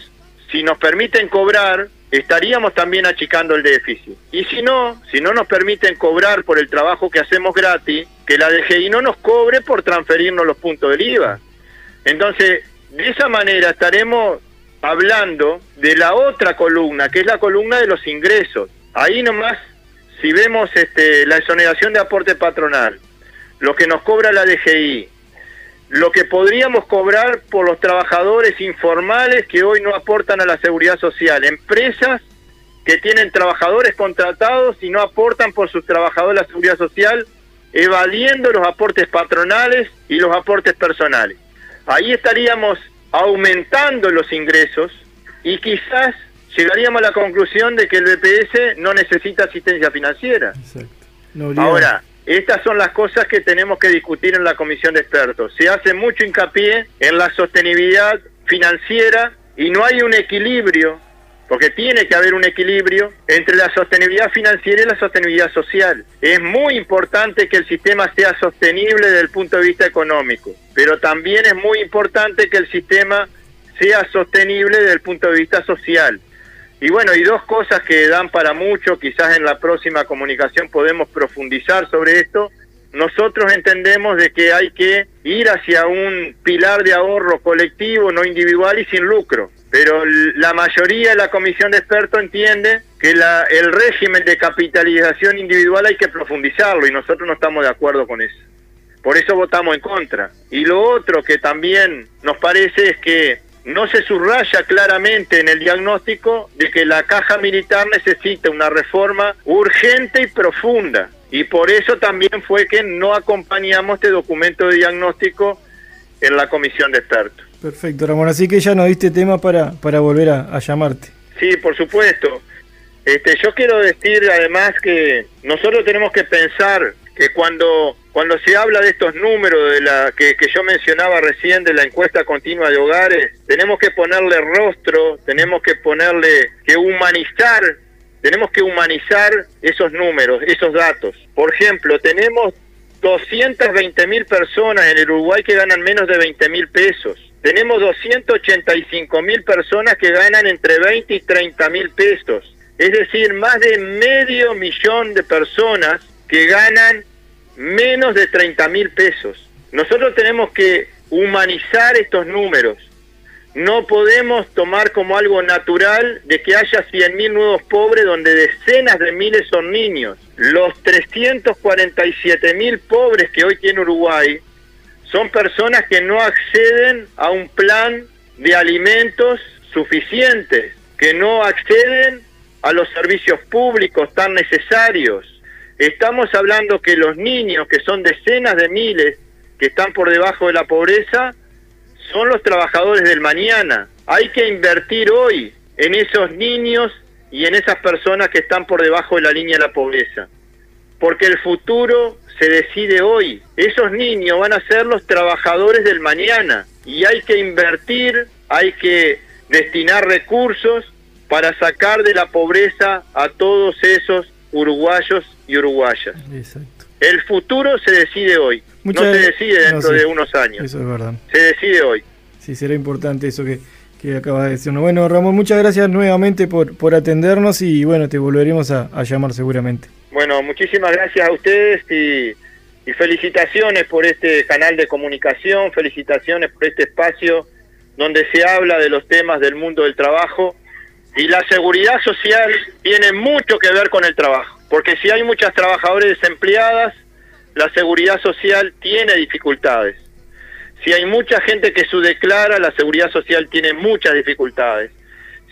si nos permiten cobrar, estaríamos también achicando el déficit. Y si no, si no nos permiten cobrar por el trabajo que hacemos gratis, que la DGI no nos cobre por transferirnos los puntos del IVA. Entonces, de esa manera estaremos hablando de la otra columna, que es la columna de los ingresos. Ahí nomás, si vemos este, la exoneración de aporte patronal, lo que nos cobra la DGI, lo que podríamos cobrar por los trabajadores informales que hoy no aportan a la seguridad social, empresas que tienen trabajadores contratados y no aportan por sus trabajadores a la seguridad social, evadiendo los aportes patronales y los aportes personales. Ahí estaríamos aumentando los ingresos y quizás llegaríamos a la conclusión de que el BPS no necesita asistencia financiera. Ahora, estas son las cosas que tenemos que discutir en la comisión de expertos. Se hace mucho hincapié en la sostenibilidad financiera y no hay un equilibrio, porque tiene que haber un equilibrio entre la sostenibilidad financiera y la sostenibilidad social. Es muy importante que el sistema sea sostenible desde el punto de vista económico, pero también es muy importante que el sistema sea sostenible desde el punto de vista social. Y bueno, y dos cosas que dan para mucho, quizás en la próxima comunicación podemos profundizar sobre esto. Nosotros entendemos de que hay que ir hacia un pilar de ahorro colectivo, no individual y sin lucro. Pero la mayoría de la comisión de expertos entiende que la, el régimen de capitalización individual hay que profundizarlo y nosotros no estamos de acuerdo con eso. Por eso votamos en contra. Y lo otro que también nos parece es que no se subraya claramente en el diagnóstico de que la caja militar necesita una reforma urgente y profunda. Y por eso también fue que no acompañamos este documento de diagnóstico en la comisión de expertos. Perfecto, Ramón. Así que ya nos diste tema para, para volver a, a llamarte. Sí, por supuesto. Este, yo quiero decir además que nosotros tenemos que pensar que cuando cuando se habla de estos números de la que, que, yo mencionaba recién de la encuesta continua de hogares, tenemos que ponerle rostro, tenemos que ponerle que humanizar, tenemos que humanizar esos números, esos datos. Por ejemplo, tenemos 220 mil personas en el Uruguay que ganan menos de 20 mil pesos. Tenemos 285 mil personas que ganan entre 20 y 30 mil pesos. Es decir, más de medio millón de personas que ganan menos de 30 mil pesos. Nosotros tenemos que humanizar estos números. No podemos tomar como algo natural de que haya 100 mil nuevos pobres donde decenas de miles son niños. Los 347 mil pobres que hoy tiene Uruguay son personas que no acceden a un plan de alimentos suficientes, que no acceden a los servicios públicos tan necesarios Estamos hablando que los niños, que son decenas de miles, que están por debajo de la pobreza, son los trabajadores del mañana. Hay que invertir hoy en esos niños y en esas personas que están por debajo de la línea de la pobreza. Porque el futuro se decide hoy. Esos niños van a ser los trabajadores del mañana y hay que invertir, hay que destinar recursos para sacar de la pobreza a todos esos uruguayos y uruguayas. Exacto. El futuro se decide hoy, no se decide dentro de unos años. Eso es verdad. Se decide hoy. Sí, será importante eso que, que acabas de decirnos. Bueno, Ramón, muchas gracias nuevamente por, por atendernos y bueno, te volveremos a, llamar seguramente. Bueno, muchísimas gracias a ustedes y, y felicitaciones por este canal de comunicación, felicitaciones por este espacio donde se habla de los temas del mundo del trabajo y la seguridad social tiene mucho que ver con el trabajo, porque si hay muchas trabajadoras desempleadas, la seguridad social tiene dificultades. Si hay mucha gente que subdeclara, la seguridad social tiene muchas dificultades.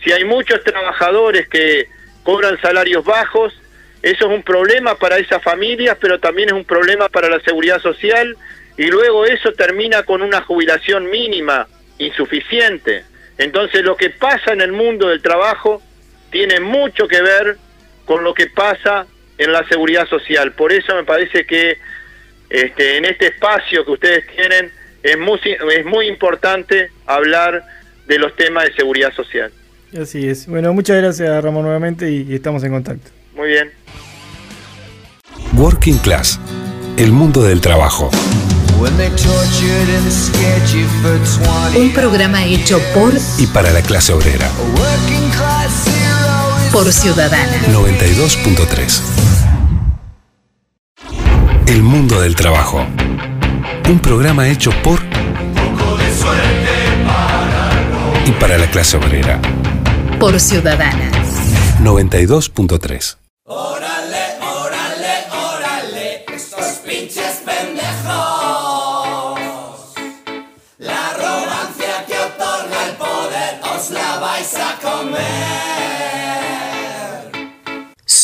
Si hay muchos trabajadores que cobran salarios bajos, eso es un problema para esas familias, pero también es un problema para la seguridad social y luego eso termina con una jubilación mínima insuficiente. Entonces lo que pasa en el mundo del trabajo tiene mucho que ver con lo que pasa en la seguridad social. Por eso me parece que este, en este espacio que ustedes tienen es muy, es muy importante hablar de los temas de seguridad social. Así es. Bueno, muchas gracias Ramón nuevamente y estamos en contacto. Muy bien. Working Class, el mundo del trabajo. Un programa hecho por y para la clase obrera. Por Ciudadana. 92.3. El mundo del trabajo. Un programa hecho por y para la clase obrera. Por Ciudadana. 92.3.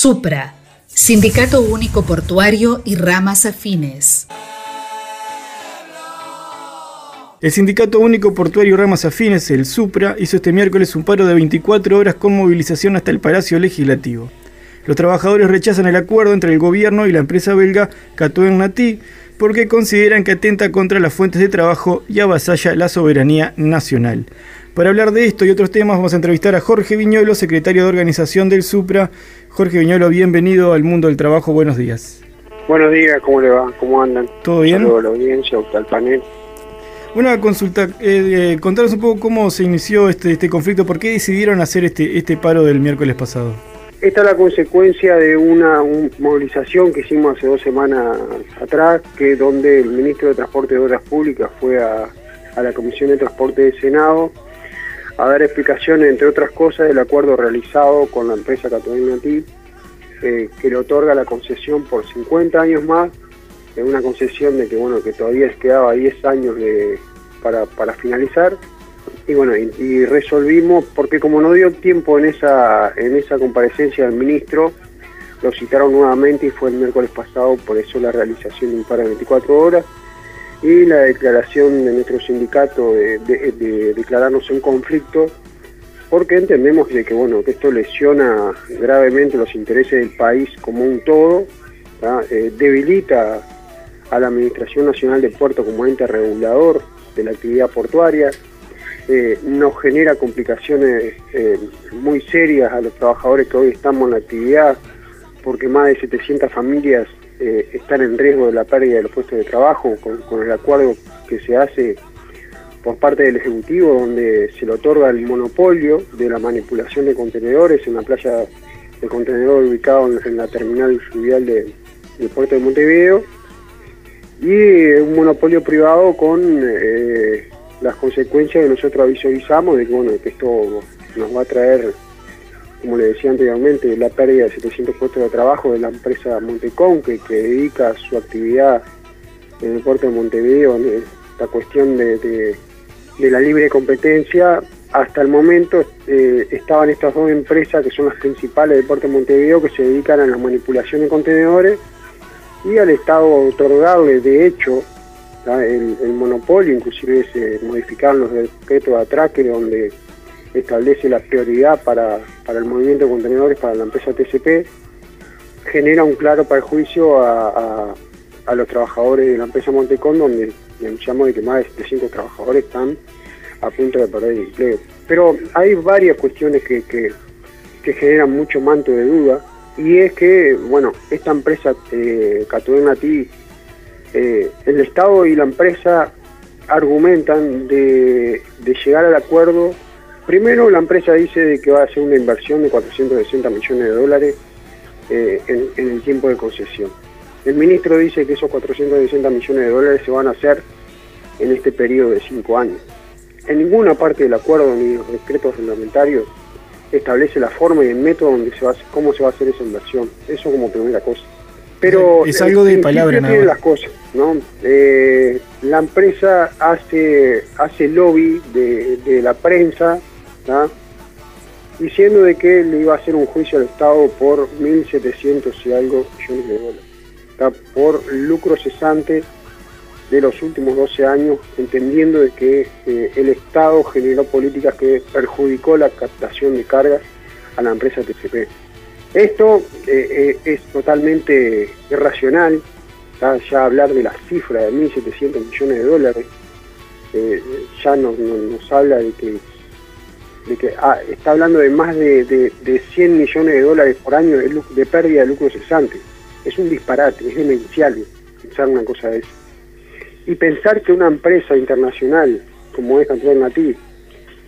Supra, Sindicato Único Portuario y ramas afines. El Sindicato Único Portuario Ramas Afines, el SUPRA, hizo este miércoles un paro de 24 horas con movilización hasta el Palacio Legislativo. Los trabajadores rechazan el acuerdo entre el gobierno y la empresa belga Catoen Nati porque consideran que atenta contra las fuentes de trabajo y avasalla la soberanía nacional. Para hablar de esto y otros temas vamos a entrevistar a Jorge Viñolo, secretario de organización del SUPRA. Jorge Viñolo, bienvenido al mundo del trabajo, buenos días. Buenos días, ¿cómo le va? ¿Cómo andan? ¿Todo bien? Saludos a la audiencia, al panel. Una consulta, eh, eh, contanos un poco cómo se inició este, este conflicto, por qué decidieron hacer este, este paro del miércoles pasado. Esta es la consecuencia de una movilización que hicimos hace dos semanas atrás, que donde el ministro de Transporte y Obras Públicas fue a, a la Comisión de Transporte del Senado a dar explicaciones, entre otras cosas, del acuerdo realizado con la empresa Catalina eh, que le otorga la concesión por 50 años más, es una concesión de que bueno que todavía quedaba 10 años de, para, para finalizar. Y bueno, y, resolvimos, porque como no dio tiempo en esa, en esa comparecencia del ministro, lo citaron nuevamente y fue el miércoles pasado, por eso la realización de un par de 24 horas y la declaración de nuestro sindicato de, declararnos en conflicto porque entendemos de que bueno que esto lesiona gravemente los intereses del país como un todo eh, debilita a la administración nacional de puerto como ente regulador de la actividad portuaria eh, nos genera complicaciones eh, muy serias a los trabajadores que hoy estamos en la actividad porque más de 700 familias eh, están en riesgo de la pérdida de los puestos de trabajo con, el acuerdo que se hace por parte del Ejecutivo, donde se le otorga el monopolio de la manipulación de contenedores en la playa de contenedor ubicado en, la terminal fluvial del puerto de Montevideo, y un monopolio privado con eh, las consecuencias que nosotros avisamos de que, bueno, que esto nos va a traer como le decía anteriormente, la pérdida de 700 puestos de trabajo de la empresa Montecón, que, dedica su actividad en el puerto de Montevideo, la cuestión de, la libre competencia. Hasta el momento eh, estaban estas dos empresas, que son las principales del puerto de Montevideo, que se dedican a la manipulación de contenedores, y al Estado otorgarle, de hecho, el, el, monopolio, inclusive se modificaron los decretos de atraque, donde establece la prioridad para, el movimiento de contenedores para la empresa TCP, genera un claro perjuicio a, los trabajadores de la empresa Montecón, donde denunciamos de que más de 700 trabajadores están a punto de perder el empleo. Pero hay varias cuestiones que, que, generan mucho manto de duda, y es que, bueno, esta empresa, eh, Nati, eh, el Estado y la empresa argumentan de, de llegar al acuerdo Primero, la empresa dice que va a hacer una inversión de 460 millones de dólares eh, en, el tiempo de concesión. El ministro dice que esos 460 millones de dólares se van a hacer en este periodo de cinco años. En ninguna parte del acuerdo ni los decretos reglamentarios establece la forma y el método donde se va a cómo se va a hacer esa inversión. Eso como primera cosa. Pero es algo de palabra nada las cosas, ¿no? Eh, la empresa hace hace lobby de, de la prensa diciendo de que le iba a hacer un juicio al Estado por 1.700 y algo millones de dólares, por lucro cesante de los últimos 12 años, entendiendo de que eh, el Estado generó políticas que perjudicó la captación de cargas a la empresa TCP. Esto eh, eh, es totalmente irracional, ¿tá? ya hablar de la cifra de 1.700 millones de dólares, ya nos habla de que, de que ah, está hablando de más de, de- de 100 millones de dólares por año de, pérdida de lucro cesante. Es un disparate, es demencial pensar una cosa de eso. Y pensar que una empresa internacional como es Control Nativ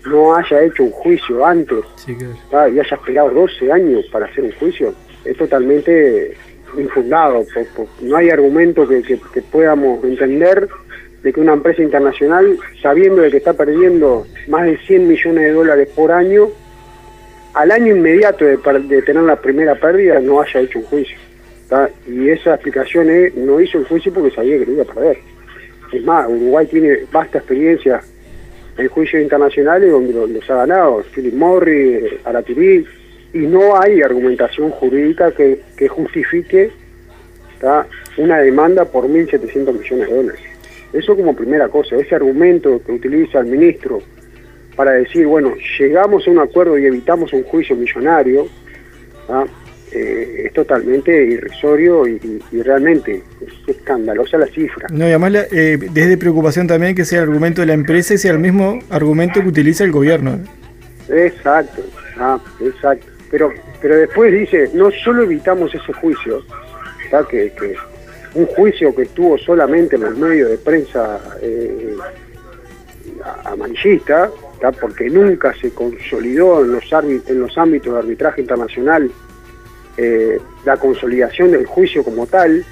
no haya hecho un juicio antes ¿tá? y haya esperado 12 años para hacer un juicio, es totalmente infundado. po- po- no hay argumento que, que- que podamos entender de que una empresa internacional, sabiendo de que está perdiendo más de 100 millones de dólares por año, al año inmediato de, de tener la primera pérdida no haya hecho un juicio. Y esa explicación es, no hizo el juicio porque sabía que lo iba a perder. Es más, Uruguay tiene vasta experiencia en juicios internacionales donde lo- los ha ganado, Philip Morris, eh, Araturí, y no hay argumentación jurídica que, que justifique una demanda por 1.700 millones de dólares. Eso como primera cosa, ese argumento que utiliza el ministro para decir, bueno, llegamos a un acuerdo y evitamos un juicio millonario, ¿tá? Eh, es totalmente irrisorio y, y- y realmente es escandalosa la cifra. No, y además eh, desde preocupación también que sea el argumento de la empresa y sea el mismo argumento que utiliza el gobierno. Exacto, ah, exacto. Pero, pero después dice, no solo evitamos ese juicio, que, que un juicio que estuvo solamente en los medios de prensa eh, amarillista, porque nunca se consolidó en los, ámbitos de arbitraje internacional eh, la consolidación del juicio como tal,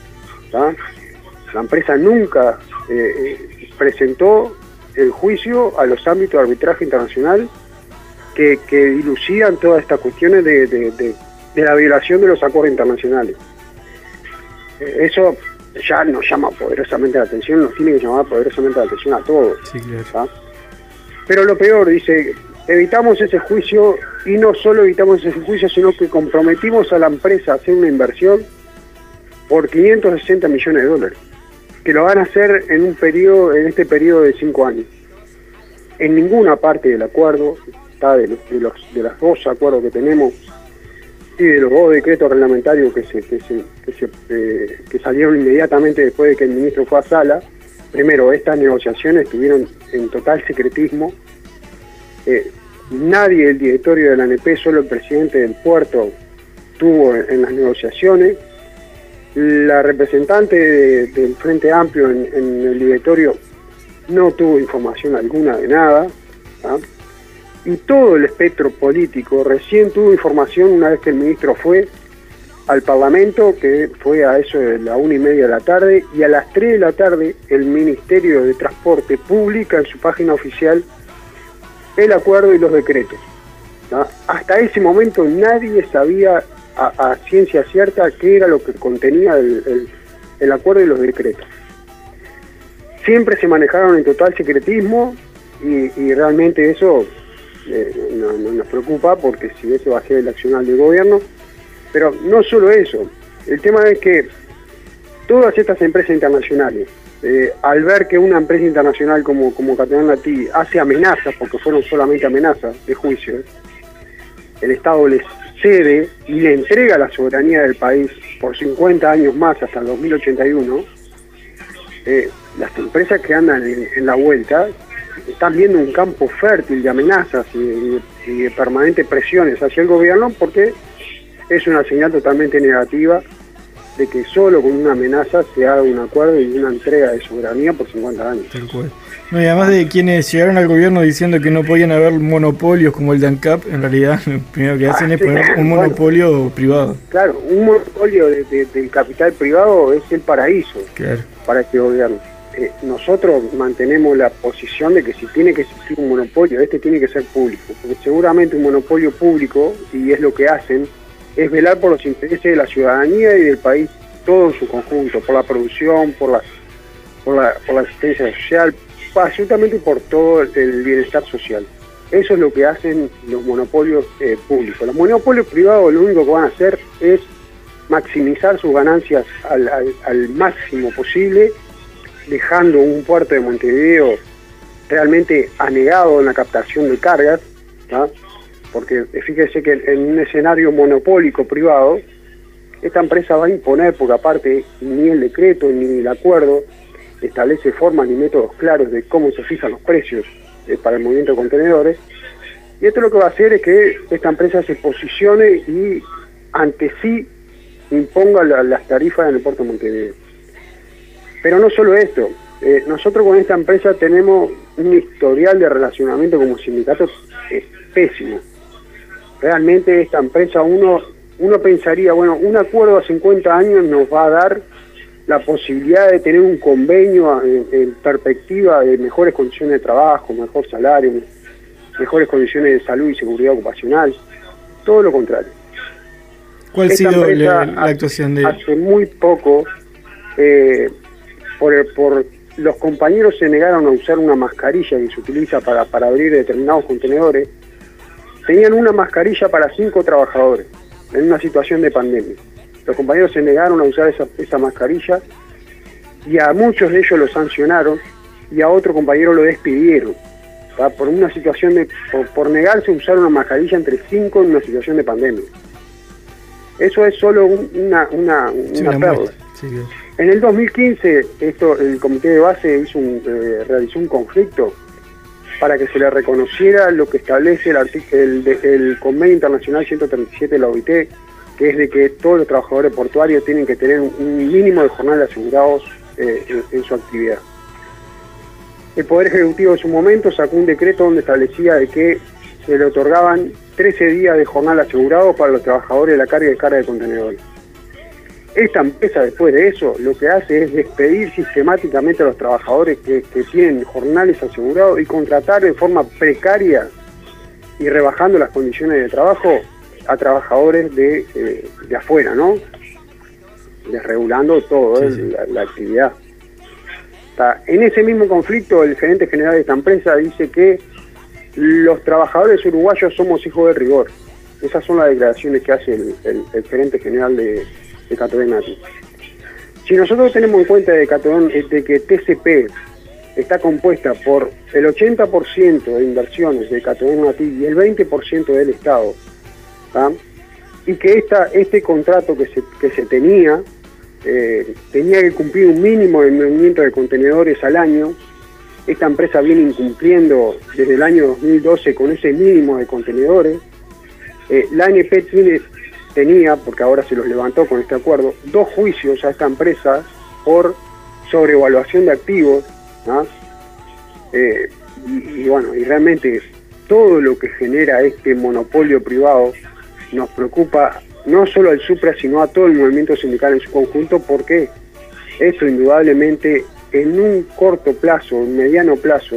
la empresa nunca eh, presentó el juicio a los ámbitos de arbitraje internacional que, que dilucidan todas estas cuestiones de- de la violación de los acuerdos internacionales. Eh, Eso ya nos llama poderosamente la atención, nos tiene que llamar poderosamente la atención a todos. ¿tá? Pero lo peor, dice, evitamos ese juicio y no solo evitamos ese juicio, sino que comprometimos a la empresa a hacer una inversión por 560 millones de dólares, que lo van a hacer en un periodo, en este periodo de cinco años. En ninguna parte del acuerdo, está de los, de los de los dos acuerdos que tenemos y de los dos decretos reglamentarios eh, que salieron inmediatamente después de que el ministro fue a sala. Primero, estas negociaciones estuvieron en total secretismo. Eh, nadie del directorio de la ANP, solo el presidente del puerto, tuvo en, las negociaciones. La representante de- del Frente Amplio en, en el directorio no tuvo información alguna de nada. ¿ah? Y todo el espectro político recién tuvo información una vez que el ministro fue al Parlamento, que fue a eso de la una y media de la tarde, y a las 3 de la tarde el Ministerio de Transporte publica en su página oficial el acuerdo y los decretos. Hasta ese momento nadie sabía a, ciencia cierta qué era lo que contenía el, el- acuerdo y los decretos. Siempre se manejaron en total secretismo y realmente eso eh, no, no nos preocupa porque si ese va a ser el accional del gobierno. Pero no solo eso, el tema es que todas estas empresas internacionales, eh, al ver que una empresa internacional como, como Catedral Nati hace amenazas, porque fueron solamente amenazas de juicio, el Estado les cede y le entrega la soberanía del país por 50 años más hasta el 2081, eh, las empresas que andan en la vuelta están viendo un campo fértil de amenazas y, y- de permanentes presiones hacia el gobierno porque es una señal totalmente negativa de que solo con una amenaza se haga un acuerdo y una entrega de soberanía por 50 años. Tal cual. No, y además de quienes llegaron al gobierno diciendo que no podían haber monopolios como el de ANCAP, en realidad lo primero que hacen Ah, es sí, poner un bueno. monopolio privado. Claro, un monopolio de- de- del capital privado es el paraíso Claro. para este gobierno. Nosotros mantenemos la posición de que si tiene que existir un monopolio, este tiene que ser público, porque seguramente un monopolio público, y es lo que hacen, es velar por los intereses de la ciudadanía y del país todo en su conjunto, por la producción, por la, por la, asistencia social, absolutamente por todo el bienestar social. Eso es lo que hacen los monopolios eh, públicos. Los monopolios privados lo único que van a hacer es maximizar sus ganancias al máximo posible, dejando un puerto de Montevideo realmente anegado en la captación de cargas, ¿tá? porque fíjese que en un escenario monopólico privado, esta empresa va a imponer, porque aparte ni el decreto ni el acuerdo establece formas ni métodos claros de cómo se fijan los precios eh, para el movimiento de contenedores, y esto lo que va a hacer es que esta empresa se posicione y ante sí imponga las tarifas en el puerto de Montevideo. Pero no solo esto, eh, nosotros con esta empresa tenemos un historial de relacionamiento como sindicatos pésimo. Realmente esta empresa uno, uno pensaría, bueno, un acuerdo a 50 años nos va a dar la posibilidad de tener un convenio en perspectiva de mejores condiciones de trabajo, mejor salario, mejores condiciones de salud y seguridad ocupacional. Todo lo contrario. ¿Cuál ha sido la, actuación de Hace muy poco, eh, por, por los compañeros se negaron a usar una mascarilla que se utiliza para, para abrir determinados contenedores. Tenían una mascarilla para cinco trabajadores en una situación de pandemia. Los compañeros se negaron a usar esa, esa mascarilla y a muchos de ellos los sancionaron y a otro compañero lo despidieron por una situación de por, negarse a usar una mascarilla entre cinco en una situación de pandemia. Eso es solo una, una, una, En el 2015 esto el comité de base eh, realizó un conflicto para que se le reconociera lo que establece el, convenio internacional 137 de la OIT, que es de que todos los trabajadores portuarios tienen que tener un mínimo de jornal asegurados eh, en su actividad. El Poder Ejecutivo en su momento sacó un decreto donde establecía de que se le otorgaban 13 días de jornal asegurado para los trabajadores de la carga y carga de contenedores. Esta empresa después de eso lo que hace es despedir sistemáticamente a los trabajadores que, tienen jornales asegurados y contratar de forma precaria y rebajando las condiciones de trabajo a trabajadores de, eh, afuera, ¿no? Desregulando todo eh, la actividad. En ese mismo conflicto, el gerente general de esta empresa dice que los trabajadores uruguayos somos hijos de rigor. Esas son las declaraciones que hace el, gerente general de, de Si nosotros tenemos en cuenta de, de que TCP está compuesta por el 80% de inversiones de Catedón y el 20% del Estado, y que esta, este contrato que se, que se tenía eh, tenía que cumplir un mínimo de movimiento de contenedores al año. Esta empresa viene incumpliendo desde el año 2012 con ese mínimo de contenedores. Eh, la ANP tenía, porque ahora se los levantó con este acuerdo, dos juicios a esta empresa por sobrevaluación de activos. Eh, y, y bueno, y realmente todo lo que genera este monopolio privado nos preocupa no solo al Supra, sino a todo el movimiento sindical en su conjunto, porque esto indudablemente en un corto plazo, un mediano plazo,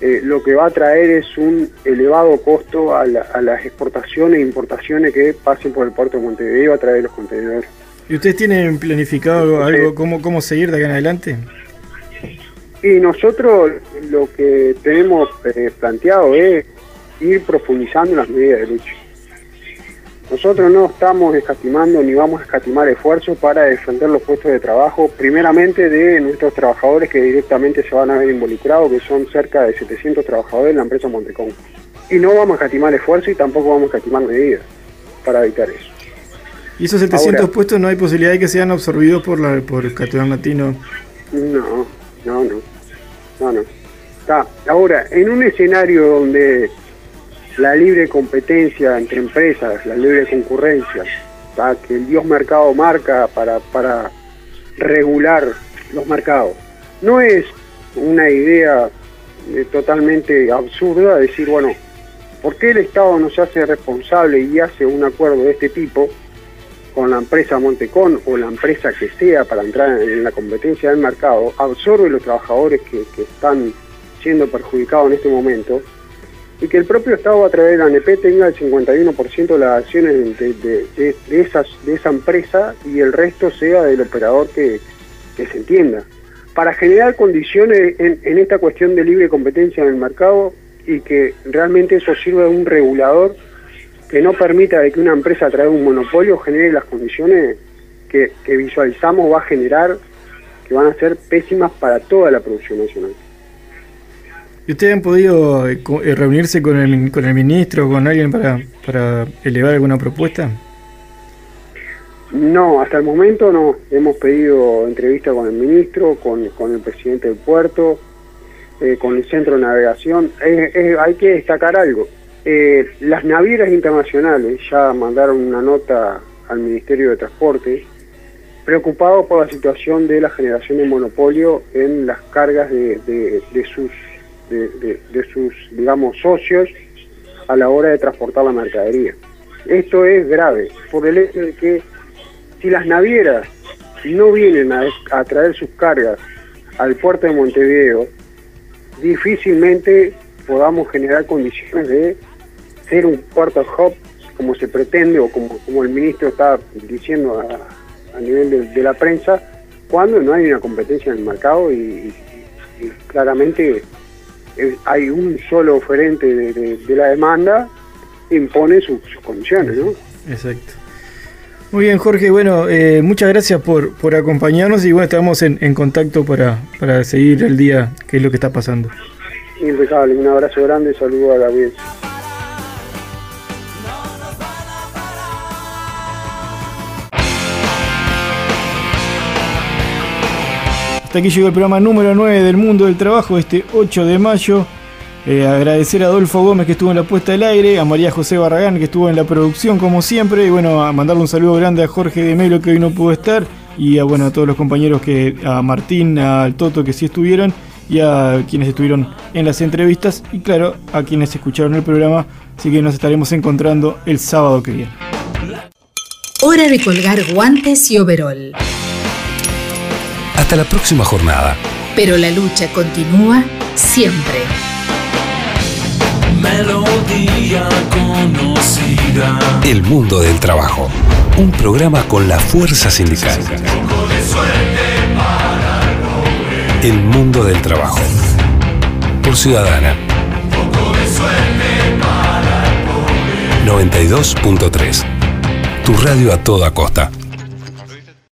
eh, lo que va a traer es un elevado costo a, las exportaciones e importaciones que pasen por el puerto de Montevideo a través de los contenedores. ¿Y ustedes tienen planificado algo, cómo, cómo seguir de acá en adelante? Y nosotros lo que tenemos eh, planteado es ir profundizando en las medidas de lucha. Nosotros no estamos escatimando ni vamos a escatimar esfuerzos para defender los puestos de trabajo, primeramente de nuestros trabajadores que directamente se van a ver involucrados, que son cerca de 700 trabajadores en la empresa Montecón. Y no vamos a escatimar esfuerzos y tampoco vamos a escatimar medidas para evitar eso. ¿Y esos 700 puestos no hay posibilidad de que sean absorbidos por, la, por el Catedral Latino? No, no, no. No, no. Ahora, en un escenario donde la libre competencia entre empresas, la libre concurrencia, que el Dios mercado marca para, para regular los mercados. No es una idea eh, totalmente absurda decir, bueno, ¿por qué el Estado no se hace responsable y hace un acuerdo de este tipo con la empresa Montecón o la empresa que sea para entrar en la competencia del mercado, absorbe los trabajadores que, que están siendo perjudicados en este momento y que el propio Estado a través de la ANP tenga el 51% de las acciones de, esas, de esa empresa y el resto sea del operador que, se entienda. Para generar condiciones en, esta cuestión de libre competencia en el mercado y que realmente eso sirva de un regulador que no permita de que una empresa a través de un monopolio genere las condiciones que, que visualizamos va a generar que van a ser pésimas para toda la producción nacional. ¿Y ustedes han podido eh, eh, reunirse con el, con el ministro, con alguien para, para elevar alguna propuesta? No, hasta el momento no. Hemos pedido entrevista con el ministro, con, con el presidente del puerto, eh, con el centro de navegación. Hay que destacar algo. Las navieras internacionales ya mandaron una nota al Ministerio de Transporte preocupados por la situación de la generación de monopolio en las cargas de- de sus, de, sus, digamos, socios a la hora de transportar la mercadería. Esto es grave por el hecho de que si las navieras no vienen a, a traer sus cargas al puerto de Montevideo, difícilmente podamos generar condiciones de ser un puerto hub como se pretende o como, como el ministro está diciendo a, a nivel de, la prensa, cuando no hay una competencia en el mercado y claramente eh, hay un solo oferente de, de- de la demanda, impone sus, sus condiciones, ¿no? Exacto. Muy bien, Jorge. Bueno, eh, muchas gracias por, por acompañarnos y bueno, estamos en, en contacto para, para seguir el día, qué es lo que está pasando. Impecable, un abrazo grande, saludo a la audiencia. Hasta aquí llegó el programa número 9 del Mundo del Trabajo, este 8 de mayo. Eh, agradecer a Adolfo Gómez que estuvo en la puesta del aire, a María José Barragán que estuvo en la producción como siempre, y bueno, a mandarle un saludo grande a Jorge de Melo que hoy no pudo estar, y a bueno a todos los compañeros que, a Martín, al Toto que sí estuvieron, y a quienes estuvieron en las entrevistas, y claro, a quienes escucharon el programa, así que nos estaremos encontrando el sábado que viene. Hora de colgar guantes y overol. Hasta la próxima jornada. Pero la lucha continúa siempre. Melodía conocida. El mundo del trabajo. Un programa con la fuerza sindical. El mundo del trabajo. Por Ciudadana. 92.3. Tu radio a toda costa.